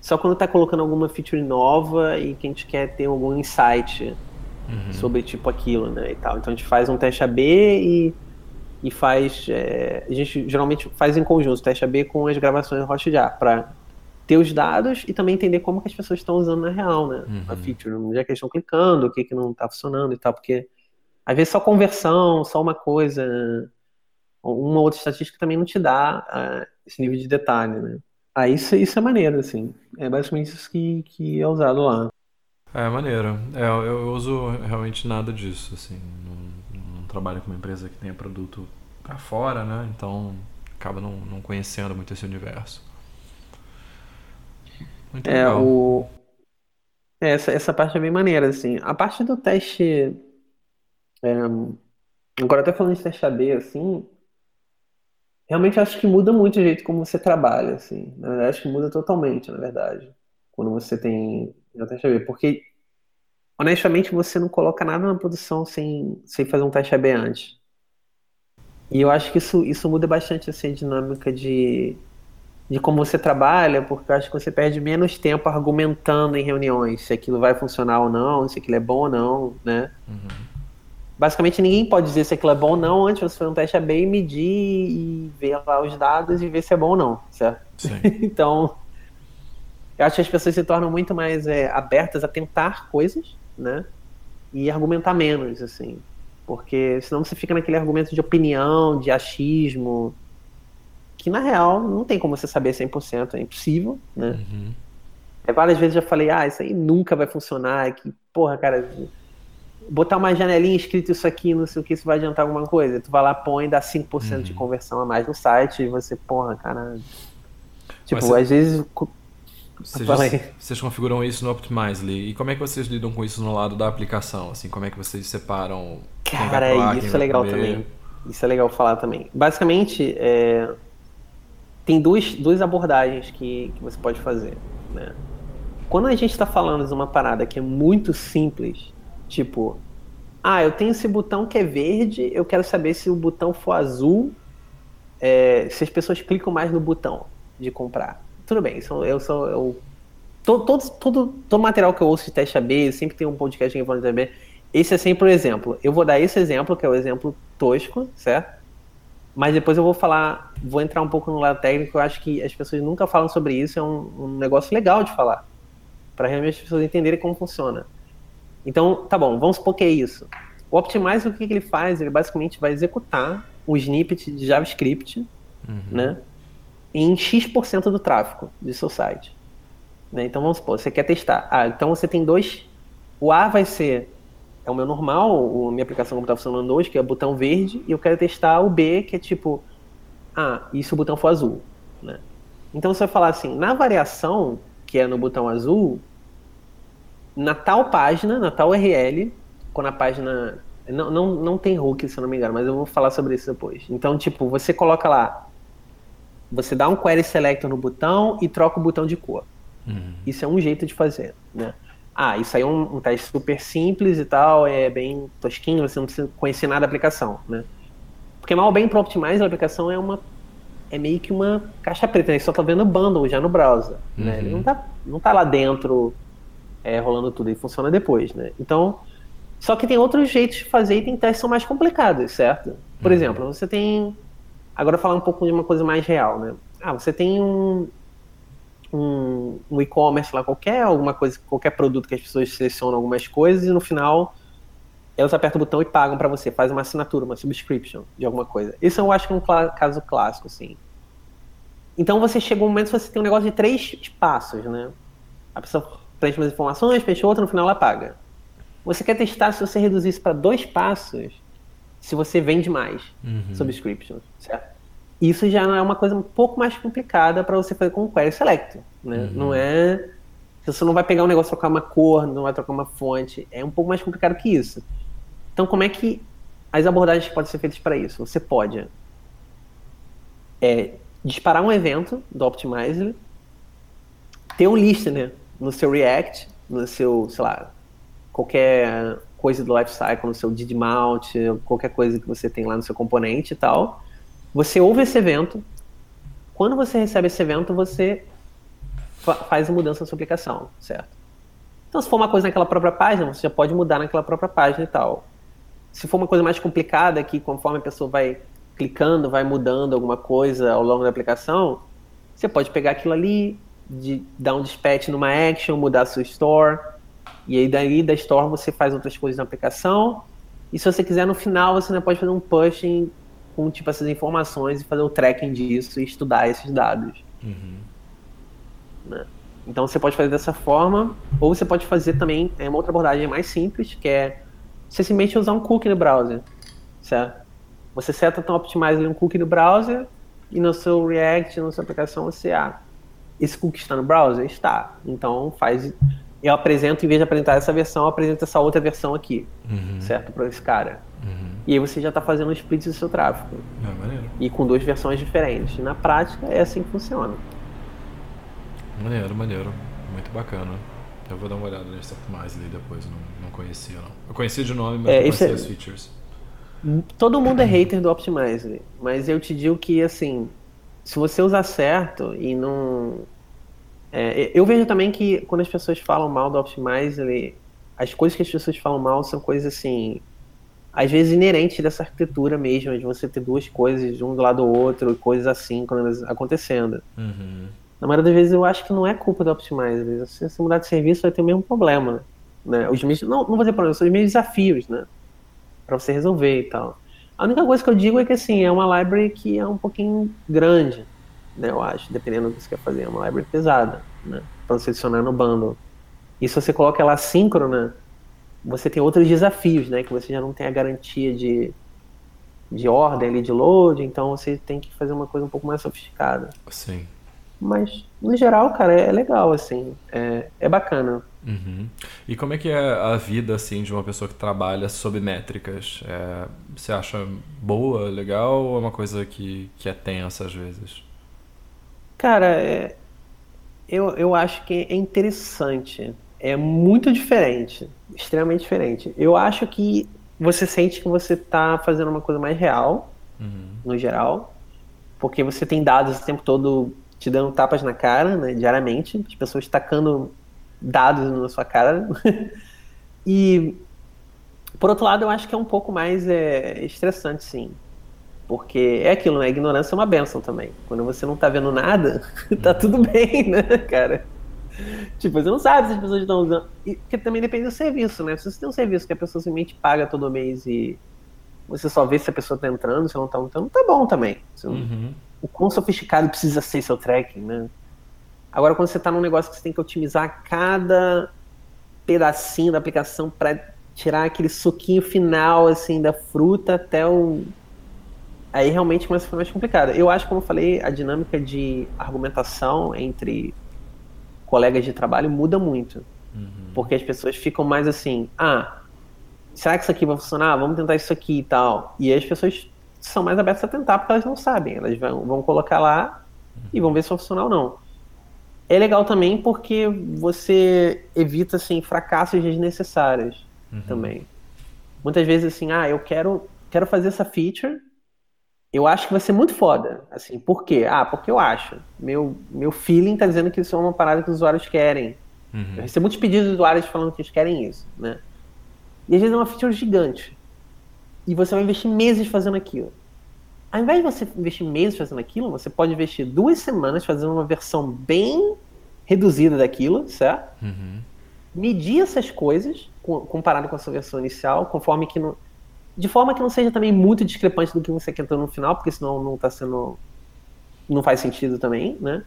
só quando está colocando alguma feature nova e que a gente quer ter algum insight uhum. sobre tipo aquilo, né? E tal. Então a gente faz um teste AB e e faz. É, a gente geralmente faz em conjunto, teste AB com as gravações do Hotjar, para ter os dados e também entender como que as pessoas estão usando na real, né? Uhum. A feature, onde é que eles estão clicando, o que, que não está funcionando e tal, porque às vezes só conversão, só uma coisa, uma outra estatística também não te dá uh, esse nível de detalhe, né? Ah, isso, isso é maneiro, assim. É basicamente isso que, que é usado lá. É maneiro. É, eu, eu uso realmente nada disso, assim. Não trabalha com uma empresa que tenha produto para fora, né? Então acaba não, não conhecendo muito esse universo. Muito é, legal. O... É, essa, essa parte é bem maneira, assim. A parte do teste. É... Agora até falando de teste AB, assim. Realmente acho que muda muito o jeito como você trabalha, assim. Na verdade, acho que muda totalmente, na verdade. Quando você tem o teste AB. Porque honestamente, você não coloca nada na produção sem, sem fazer um teste AB antes. E eu acho que isso, isso muda bastante assim, a dinâmica de, de como você trabalha, porque eu acho que você perde menos tempo argumentando em reuniões se aquilo vai funcionar ou não, se aquilo é bom ou não, né? Uhum. Basicamente, ninguém pode dizer se aquilo é bom ou não antes de você fazer um teste AB e medir e ver lá os dados e ver se é bom ou não, certo? [laughs] então, eu acho que as pessoas se tornam muito mais é, abertas a tentar coisas né? E argumentar menos, assim. Porque senão você fica naquele argumento de opinião, de achismo, que na real não tem como você saber 100%, é impossível, né? Uhum. É, várias vezes já falei, ah, isso aí nunca vai funcionar, que, porra, cara, botar uma janelinha escrito isso aqui, não sei o que, isso vai adiantar alguma coisa. Tu vai lá, põe, dá 5% uhum. de conversão a mais no site, e você, porra, cara. Tipo, às vezes vocês, vocês, configuram isso no Optimizely. E como é que vocês lidam com isso no lado da aplicação? Assim, como é que vocês separam? Cara, lá, isso é legal comer? também. Isso é legal falar também. Basicamente, é... tem duas, duas abordagens que, que você pode fazer. Né? Quando a gente está falando de uma parada que é muito simples, tipo, ah, eu tenho esse botão que é verde, eu quero saber se o botão for azul, é... se as pessoas clicam mais no botão de comprar tudo bem, eu sou. Eu, todo, todo, todo, todo material que eu ouço de teste AB, sempre tem um podcast aqui falando de AB. Esse é sempre o um exemplo. Eu vou dar esse exemplo, que é o exemplo tosco, certo? Mas depois eu vou falar, vou entrar um pouco no lado técnico, eu acho que as pessoas nunca falam sobre isso, é um, um negócio legal de falar. Para realmente as pessoas entenderem como funciona. Então, tá bom, vamos supor que é isso. O Optimize, o que, que ele faz? Ele basicamente vai executar um snippet de JavaScript, uhum. né? Em X% do tráfego do seu site. Né? Então vamos supor, você quer testar. Ah, então você tem dois. O A vai ser é o meu normal, a minha aplicação como está funcionando hoje, que é o botão verde, e eu quero testar o B, que é tipo, ah, e se o botão for azul? Né? Então você vai falar assim, na variação, que é no botão azul, na tal página, na tal URL, quando a página. Não, não, não tem hook, se eu não me engano, mas eu vou falar sobre isso depois. Então, tipo, você coloca lá você dá um query selector no botão e troca o botão de cor. Uhum. Isso é um jeito de fazer, né? Ah, isso aí é um, um, teste super simples e tal, é bem tosquinho, você não precisa conhecer nada da aplicação, né? Porque mal bem Optimize a aplicação é uma é meio que uma caixa preta, né? Você só tá vendo o bundle já no browser, uhum. né? Ele não tá, não tá lá dentro é, rolando tudo, ele funciona depois, né? Então, só que tem outros jeitos de fazer e tem testes que são mais complicados, certo? Por uhum. exemplo, você tem agora falar um pouco de uma coisa mais real, né? Ah, você tem um um, um e-commerce lá qualquer, alguma coisa, qualquer produto que as pessoas selecionam algumas coisas e no final elas apertam o botão e pagam para você, faz uma assinatura, uma subscription de alguma coisa. Isso eu acho que é um caso clássico, assim. Então você chega um momento que você tem um negócio de três passos, né? A pessoa preenche umas informações, preenche outra, no final ela paga. Você quer testar se você reduzir isso para dois passos, se você vende mais uhum. subscriptions, certo? Isso já é uma coisa um pouco mais complicada para você fazer com o Query Select, né? Uhum. Não é... Você não vai pegar um negócio, trocar uma cor, não vai trocar uma fonte. É um pouco mais complicado que isso. Então, como é que as abordagens podem ser feitas para isso? Você pode é, disparar um evento do Optimizer, ter um listener no seu React, no seu, sei lá, qualquer coisa do lifecycle, no seu did mount, qualquer coisa que você tem lá no seu componente e tal. Você ouve esse evento. Quando você recebe esse evento, você fa faz a mudança na sua aplicação, certo? Então, se for uma coisa naquela própria página, você já pode mudar naquela própria página e tal se for uma coisa mais complicada, que conforme a pessoa vai clicando, vai mudando alguma coisa ao longo da aplicação, você pode pegar aquilo ali, de, dar um dispatch numa action, mudar a sua store, e aí daí da store você faz outras coisas na aplicação, e se você quiser no final você pode fazer um pushing com tipo essas informações e fazer o tracking disso e estudar esses dados. Uhum. Né? Então você pode fazer dessa forma, ou você pode fazer também é uma outra abordagem mais simples, que é você simplesmente usar um cookie no browser, certo? Você seta então optimize um cookie no browser e no seu React, na sua aplicação, você, ah, esse cookie está no browser? Está. Então faz. Eu apresento, em vez de apresentar essa versão, eu apresento essa outra versão aqui, uhum. certo? Para esse cara. Uhum. E aí você já está fazendo um split do seu tráfego. É, e com duas versões diferentes. Na prática, é assim que funciona. Maneiro, maneiro. Muito bacana. Eu vou dar uma olhada nesse mais ali depois, não, não conhecia não. Eu conhecia de nome, mas é, não conhecia é... as features. Todo mundo é hater do Optimize, mas eu te digo que assim, se você usar certo e não. É, eu vejo também que quando as pessoas falam mal do Optimize, as coisas que as pessoas falam mal são coisas assim, às vezes inerentes dessa arquitetura mesmo, de você ter duas coisas um do lado do outro e coisas assim acontecendo. Uhum na maioria das vezes eu acho que não é culpa do Optimizer. Se você mudar de serviço, vai ter o mesmo problema. Né? Os mesmos, não, não vou dizer problema, são os mesmos desafios, né? Para você resolver e tal. A única coisa que eu digo é que assim, é uma library que é um pouquinho grande, né? Eu acho, dependendo do que você quer fazer. É uma library pesada, né? Para você adicionar no bundle. E se você coloca ela síncrona, você tem outros desafios, né? Que você já não tem a garantia de, de ordem ali, de load, então você tem que fazer uma coisa um pouco mais sofisticada. Sim. Mas, no geral, cara, é legal, assim. É, é bacana. Uhum. E como é que é a vida, assim, de uma pessoa que trabalha sob métricas? É, você acha boa, legal, ou é uma coisa que, que é tensa às vezes? Cara, é, eu, eu acho que é interessante. É muito diferente. Extremamente diferente. Eu acho que você sente que você está fazendo uma coisa mais real, uhum. no geral, porque você tem dados o tempo todo te dando tapas na cara, né, diariamente, as pessoas tacando dados na sua cara. [laughs] e, por outro lado, eu acho que é um pouco mais é, estressante, sim. Porque é aquilo, né? A ignorância é uma benção também. Quando você não tá vendo nada, [laughs] tá tudo bem, [laughs] né, cara? Tipo, você não sabe se as pessoas estão usando. E, porque também depende do serviço, né? Se você tem um serviço que a pessoa simplesmente paga todo mês e você só vê se a pessoa tá entrando, se não tá entrando, tá bom também. Uhum o quão sofisticado precisa ser seu tracking, né? Agora, quando você está num negócio que você tem que otimizar cada pedacinho da aplicação para tirar aquele suquinho final, assim, da fruta até o... Aí realmente começa a ficar mais complicado. Eu acho, como eu falei, a dinâmica de argumentação entre colegas de trabalho muda muito. Uhum. Porque as pessoas ficam mais assim, ah, será que isso aqui vai funcionar? Vamos tentar isso aqui e tal. E aí as pessoas são mais abertas a tentar porque elas não sabem. Elas vão, vão colocar lá e vão ver se vai funcionar ou não. É legal também porque você evita assim, fracassos desnecessários uhum. também. Muitas vezes assim, ah, eu quero, quero fazer essa feature, eu acho que vai ser muito foda. Assim, por quê? Ah, porque eu acho. Meu, meu feeling tá dizendo que isso é uma parada que os usuários querem. Uhum. Eu recebo muitos pedidos de usuários falando que eles querem isso, né? E às vezes é uma feature gigante. E você vai investir meses fazendo aquilo. Ao invés de você investir meses fazendo aquilo, você pode investir duas semanas fazendo uma versão bem reduzida daquilo, certo? Uhum. Medir essas coisas comparado com a sua versão inicial, conforme que não, de forma que não seja também muito discrepante do que você quer ter no final, porque senão não está sendo não faz sentido também, né?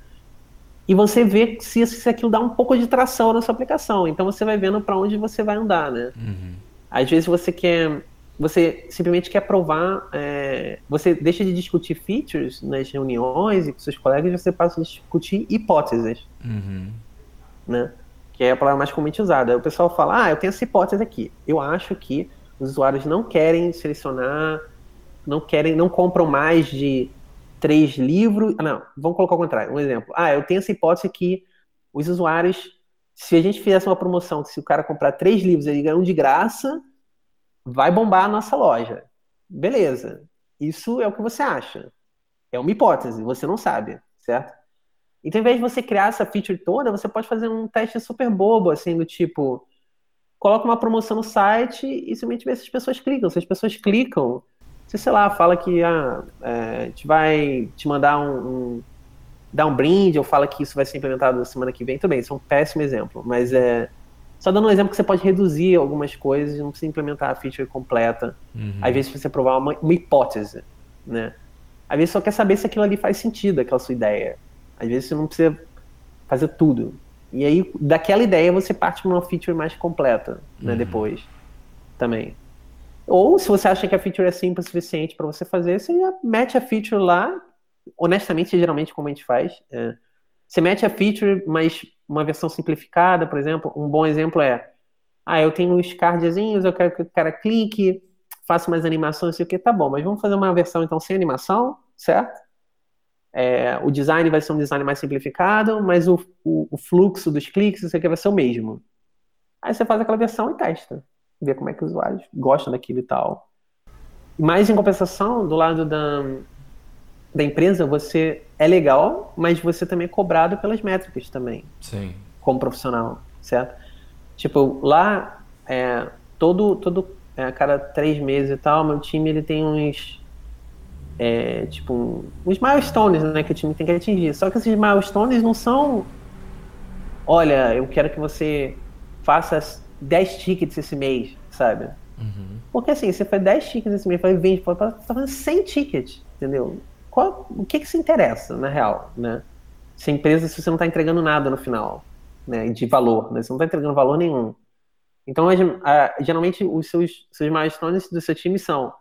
E você vê se, se aquilo dá um pouco de tração na sua aplicação. Então você vai vendo para onde você vai andar, né? Uhum. Às vezes você quer, você simplesmente quer provar, é, você deixa de discutir features nas reuniões e com seus colegas, e você passa a discutir hipóteses, uhum. né? Que é a palavra mais comumente usada. O pessoal fala, ah, eu tenho essa hipótese aqui. Eu acho que os usuários não querem selecionar, não querem, não compram mais de três livros. Ah, não, vamos colocar o contrário. Um exemplo. Ah, eu tenho essa hipótese que os usuários, se a gente fizesse uma promoção se o cara comprar três livros ele ganha um de graça, vai bombar a nossa loja. Beleza. Isso é o que você acha. É uma hipótese, você não sabe, certo? Então, ao invés de você criar essa feature toda, você pode fazer um teste super bobo, assim, do tipo, coloca uma promoção no site e simplesmente vê se as pessoas clicam. Se as pessoas clicam, você, sei lá, fala que ah, é, a gente vai te mandar um, um, dar um brinde, ou fala que isso vai ser implementado na semana que vem, bem, isso é um péssimo exemplo, mas é só dando um exemplo que você pode reduzir algumas coisas, não precisa implementar a feature completa. Uhum. Às vezes você provar uma, uma hipótese, né? Às vezes só quer saber se aquilo ali faz sentido, aquela sua ideia. Às vezes você não precisa fazer tudo. E aí, daquela ideia, você parte para uma feature mais completa, né, uhum. depois, também. Ou, se você acha que a feature é simples o suficiente para você fazer, você já mete a feature lá, honestamente, geralmente, como a gente faz, é, você mete a feature, mas uma versão simplificada, por exemplo, um bom exemplo é, ah, eu tenho uns cardzinhos, eu quero que o cara clique, faça umas animações, sei o que, tá bom, mas vamos fazer uma versão, então, sem animação, certo? É, o design vai ser um design mais simplificado, mas o, o, o fluxo dos cliques, isso aqui vai ser o mesmo. Aí você faz aquela versão e testa. Vê como é que os usuários gostam daquilo e tal. Mas em compensação, do lado da, da empresa, você é legal, mas você também é cobrado pelas métricas também. Sim. Como profissional, certo? Tipo, lá, é, todo, todo é, a cada três meses e tal, meu time ele tem uns é, tipo, os milestones né, que o time tem que atingir. Só que esses milestones não são. Olha, eu quero que você faça 10 tickets esse mês, sabe? Uhum. Porque assim, você faz 10 tickets esse mês, faz 20, você tá fazendo 100 tickets, entendeu? Qual, o que que se interessa, na real, né? Se a empresa, se você não está entregando nada no final, né, de valor, né? Você não está entregando valor nenhum. Então, geralmente, os seus, seus milestones do seu time são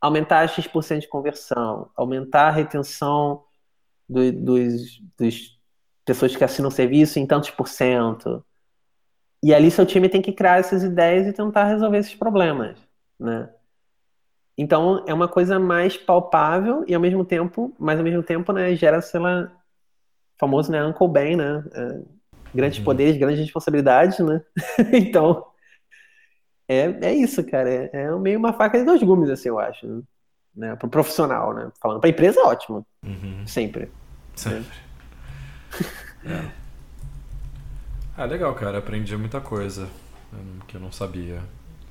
aumentar X% de conversão, aumentar a retenção do, dos, dos pessoas que assinam o serviço em tantos por cento. E ali seu time tem que criar essas ideias e tentar resolver esses problemas, né? Então é uma coisa mais palpável e ao mesmo tempo, mas ao mesmo tempo, né, gera, sei lá, famoso, né, Uncle Ben, né? É, grandes uhum. poderes, grandes responsabilidades, né? [laughs] então é, é isso, cara. É, é meio uma faca de dois gumes, assim, eu acho. Né? Pro profissional, né? Falando pra empresa, ótimo. Uhum. Sempre. Sempre. É. [laughs] é. Ah, legal, cara. Aprendi muita coisa que eu não sabia.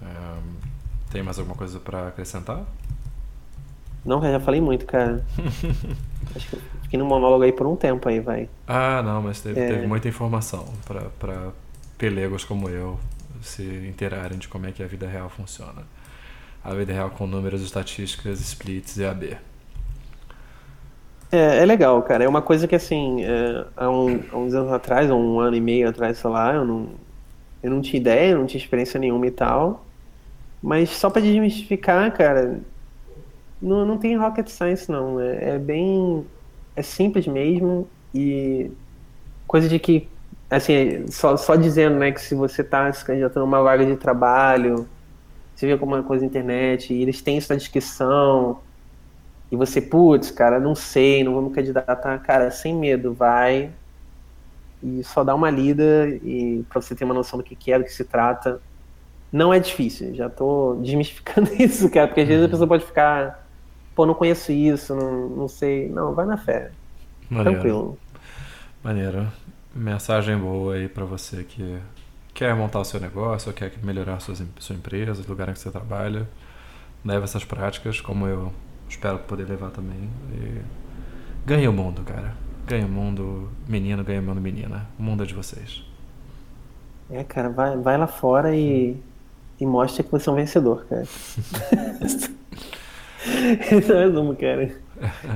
É, tem mais alguma coisa para acrescentar? Não, já falei muito, cara. [laughs] Acho que fiquei no monólogo aí por um tempo aí, vai. Ah, não, mas teve, é... teve muita informação para pelegos como eu se interarem de como é que a vida real funciona. A vida real com números, estatísticas, splits e AB. É, é legal, cara. É uma coisa que, assim, é, há, um, há, uns anos atrás, ou um ano e meio atrás, sei lá, eu não, eu não tinha ideia, não tinha experiência nenhuma e tal. Mas só para desmistificar, cara, não, não tem rocket science, não. É, é bem. É simples mesmo e coisa de que assim, só, só dizendo, né, que se você está se candidatando a uma vaga de trabalho, você vê alguma coisa na internet, e eles têm isso na descrição, e você, putz, cara, não sei, não vou me candidatar, cara, sem medo, vai e só dá uma lida e para você ter uma noção do que é, do que se trata. Não é difícil, já tô desmistificando [laughs] isso, cara, porque às vezes a pessoa pode ficar pô, não conheço isso, não, não sei. Não, vai na fé. Maneiro. Tranquilo. Maneiro. Mensagem boa aí para você que quer montar o seu negócio ou quer melhorar a sua, sua empresa, o lugar em que você trabalha. Leve essas práticas, como eu espero poder levar também. E ganhe o mundo, cara. Ganhe o mundo, menino, ganhe o mundo, menina. O mundo é de vocês. É, cara, vai, vai lá fora e, e mostre que você é um vencedor, cara. [laughs] Esse é o resumo, cara.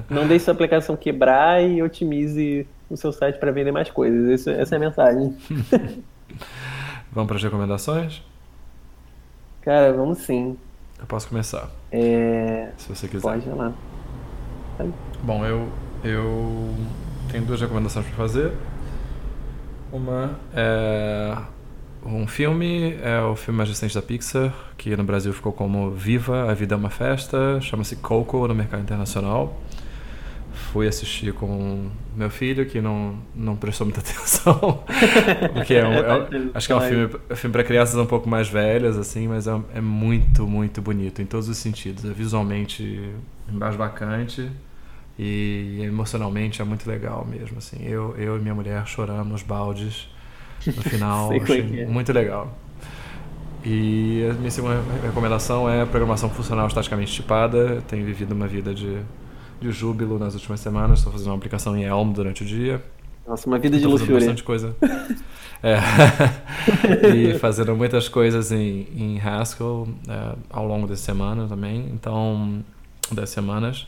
Não deixe sua aplicação quebrar e otimize o seu site para vender mais coisas. Esse, essa é a mensagem. [laughs] vamos para as recomendações? Cara, vamos sim. Eu posso começar. É... Se você quiser. Pode ir lá. Bom, eu, eu tenho duas recomendações para fazer. Uma é um filme, é o filme mais recente da Pixar, que no Brasil ficou como Viva, A Vida é uma Festa, chama-se Coco no mercado internacional. Fui assistir com meu filho, que não, não prestou muita [laughs] atenção, porque é um, é, acho que é um filme, é um filme para crianças um pouco mais velhas, assim, mas é, é muito, muito bonito em todos os sentidos. É visualmente embasbacante e emocionalmente é muito legal mesmo, assim. Eu, eu e minha mulher choramos baldes no final. [laughs] achei é. muito legal. E a minha segunda recomendação é programação funcional estaticamente tipada. tenho vivido uma vida de, de júbilo nas últimas semanas. Estou fazendo uma aplicação em Elm durante o dia. Nossa, uma vida de luxúria. bastante coisa. [laughs] é. [laughs] e fazendo muitas coisas em, em Haskell é, ao longo da semana também. Então, das semanas.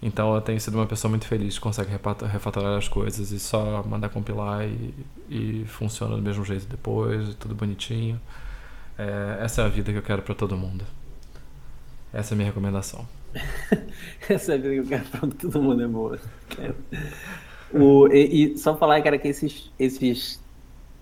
Então eu tenho sido uma pessoa muito feliz que consegue refatorar as coisas e só mandar compilar e, e funciona do mesmo jeito depois, tudo bonitinho. É, essa é a vida que eu quero para todo mundo. Essa é a minha recomendação. [laughs] essa vida que eu quero todo mundo, é boa. O, e, e, só falar, cara, que esses, esses,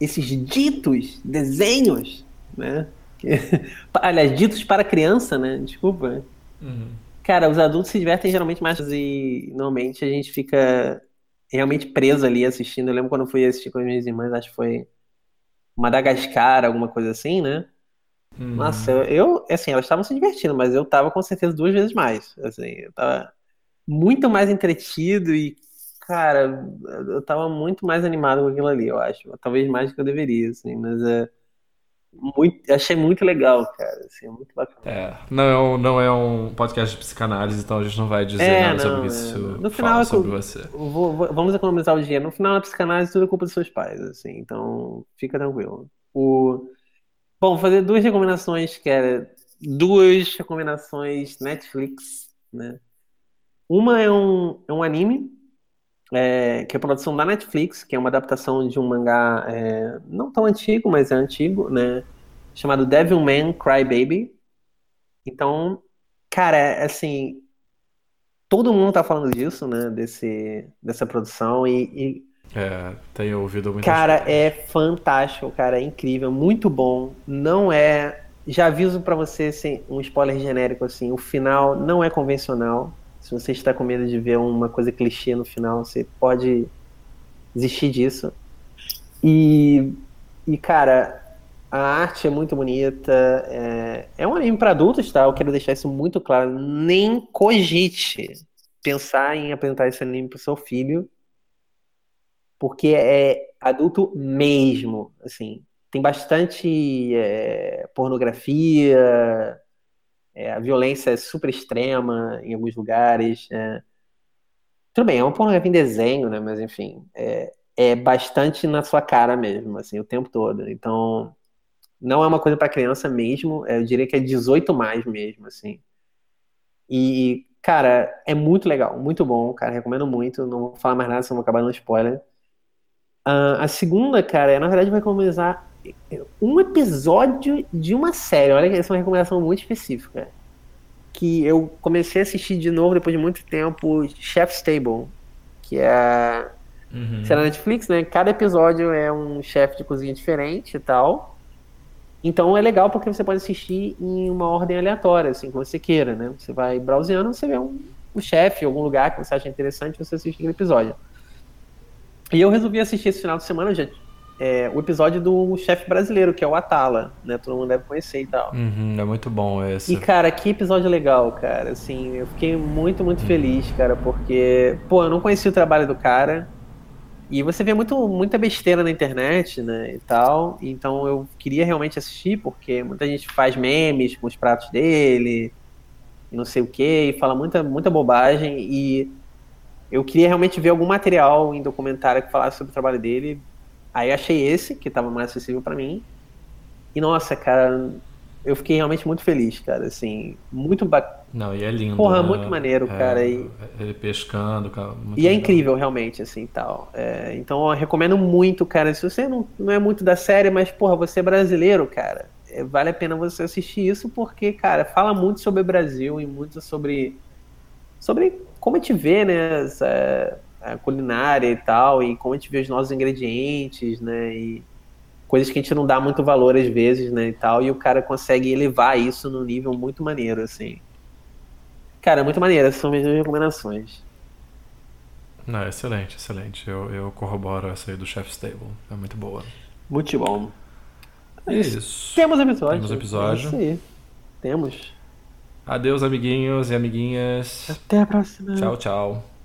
esses ditos desenhos, né? [laughs] aliás, ditos para criança, né? Desculpa. Uhum Cara, os adultos se divertem geralmente mais e normalmente a gente fica realmente preso ali assistindo. Eu lembro quando eu fui assistir com as minhas irmãs, acho que foi Madagascar, alguma coisa assim, né? Uhum. Nossa, eu, assim, elas estavam se divertindo, mas eu tava com certeza duas vezes mais. Assim, eu tava muito mais entretido e, cara, eu tava muito mais animado com aquilo ali, eu acho. Talvez mais do que eu deveria, assim, mas é muito, achei muito legal, cara. Assim, é muito bacana. É, não é, um, não é um podcast de psicanálise, então a gente não vai dizer é, nada não, sobre isso. É. No final, é sobre você. Vou, vou, vamos economizar o dinheiro. No final, a psicanálise tudo é culpa dos seus pais, assim, então fica tranquilo. O... Bom, vou fazer duas recomendações, que é duas recomendações Netflix, né? Uma é um, é um anime é, que é produção da Netflix, que é uma adaptação de um mangá é, não tão antigo, mas é antigo, né? Chamado Devilman Crybaby. Então, cara, é, assim, todo mundo tá falando disso, né? Desse, dessa produção e, e é, tenho ouvido muito. Cara, é fantástico, cara, é incrível, muito bom. Não é, já aviso para você, assim, um spoiler genérico assim, o final não é convencional. Se você está com medo de ver uma coisa clichê no final, você pode desistir disso. E, e cara, a arte é muito bonita. É, é um anime para adultos, tá? Eu quero deixar isso muito claro. Nem cogite pensar em apresentar esse anime para o seu filho, porque é adulto mesmo. Assim, tem bastante é, pornografia, é, a violência é super extrema em alguns lugares. É... Tudo bem, é um pornografia em desenho, né? Mas enfim, é, é bastante na sua cara mesmo, assim, o tempo todo. Então, não é uma coisa para criança mesmo. É, eu diria que é 18 mais mesmo, assim. E, cara, é muito legal, muito bom, cara. Recomendo muito. Não vou falar mais nada, senão vou acabar no spoiler. Uh, a segunda, cara, é, na verdade, vai começar um episódio de uma série. Olha que essa é uma recomendação muito específica. Que eu comecei a assistir de novo depois de muito tempo, Chef's Table, que é uhum. na Netflix, né? Cada episódio é um chefe de cozinha diferente e tal. Então é legal porque você pode assistir em uma ordem aleatória, assim, como você queira, né? Você vai browseando, você vê um, um chefe algum lugar que você acha interessante, você assiste aquele episódio. E eu resolvi assistir esse final de semana, já é, o episódio do chefe brasileiro, que é o Atala, né? Todo mundo deve conhecer e tal. Uhum, é muito bom esse. E, cara, que episódio legal, cara. Assim, eu fiquei muito, muito uhum. feliz, cara, porque, pô, eu não conhecia o trabalho do cara. E você vê muito, muita besteira na internet, né, e tal. Então eu queria realmente assistir, porque muita gente faz memes com os pratos dele, e não sei o que, e fala muita, muita bobagem. E eu queria realmente ver algum material em documentário que falasse sobre o trabalho dele. Aí achei esse, que estava mais acessível para mim. E nossa, cara, eu fiquei realmente muito feliz, cara, assim, muito bacana. Não, e é lindo. Porra, né? muito maneiro, é, cara. E... Ele pescando, cara. e legal. é incrível, realmente, assim, tal. É, então, eu recomendo muito, cara. Se você não, não é muito da série, mas, porra, você é brasileiro, cara, é, vale a pena você assistir isso, porque, cara, fala muito sobre o Brasil e muito sobre, sobre como a gente vê, né, essa, a culinária e tal, e como a gente vê os nossos ingredientes, né, e coisas que a gente não dá muito valor às vezes, né, e tal, e o cara consegue elevar isso num nível muito maneiro, assim. Cara, muito maneiro, essas são minhas recomendações. Não, excelente, excelente. Eu, eu corroboro essa aí do Chef's Table. É muito boa. Muito bom. É isso. Temos episódio. Temos episódio. É isso Temos. Adeus, amiguinhos e amiguinhas. Até a próxima. Tchau, tchau.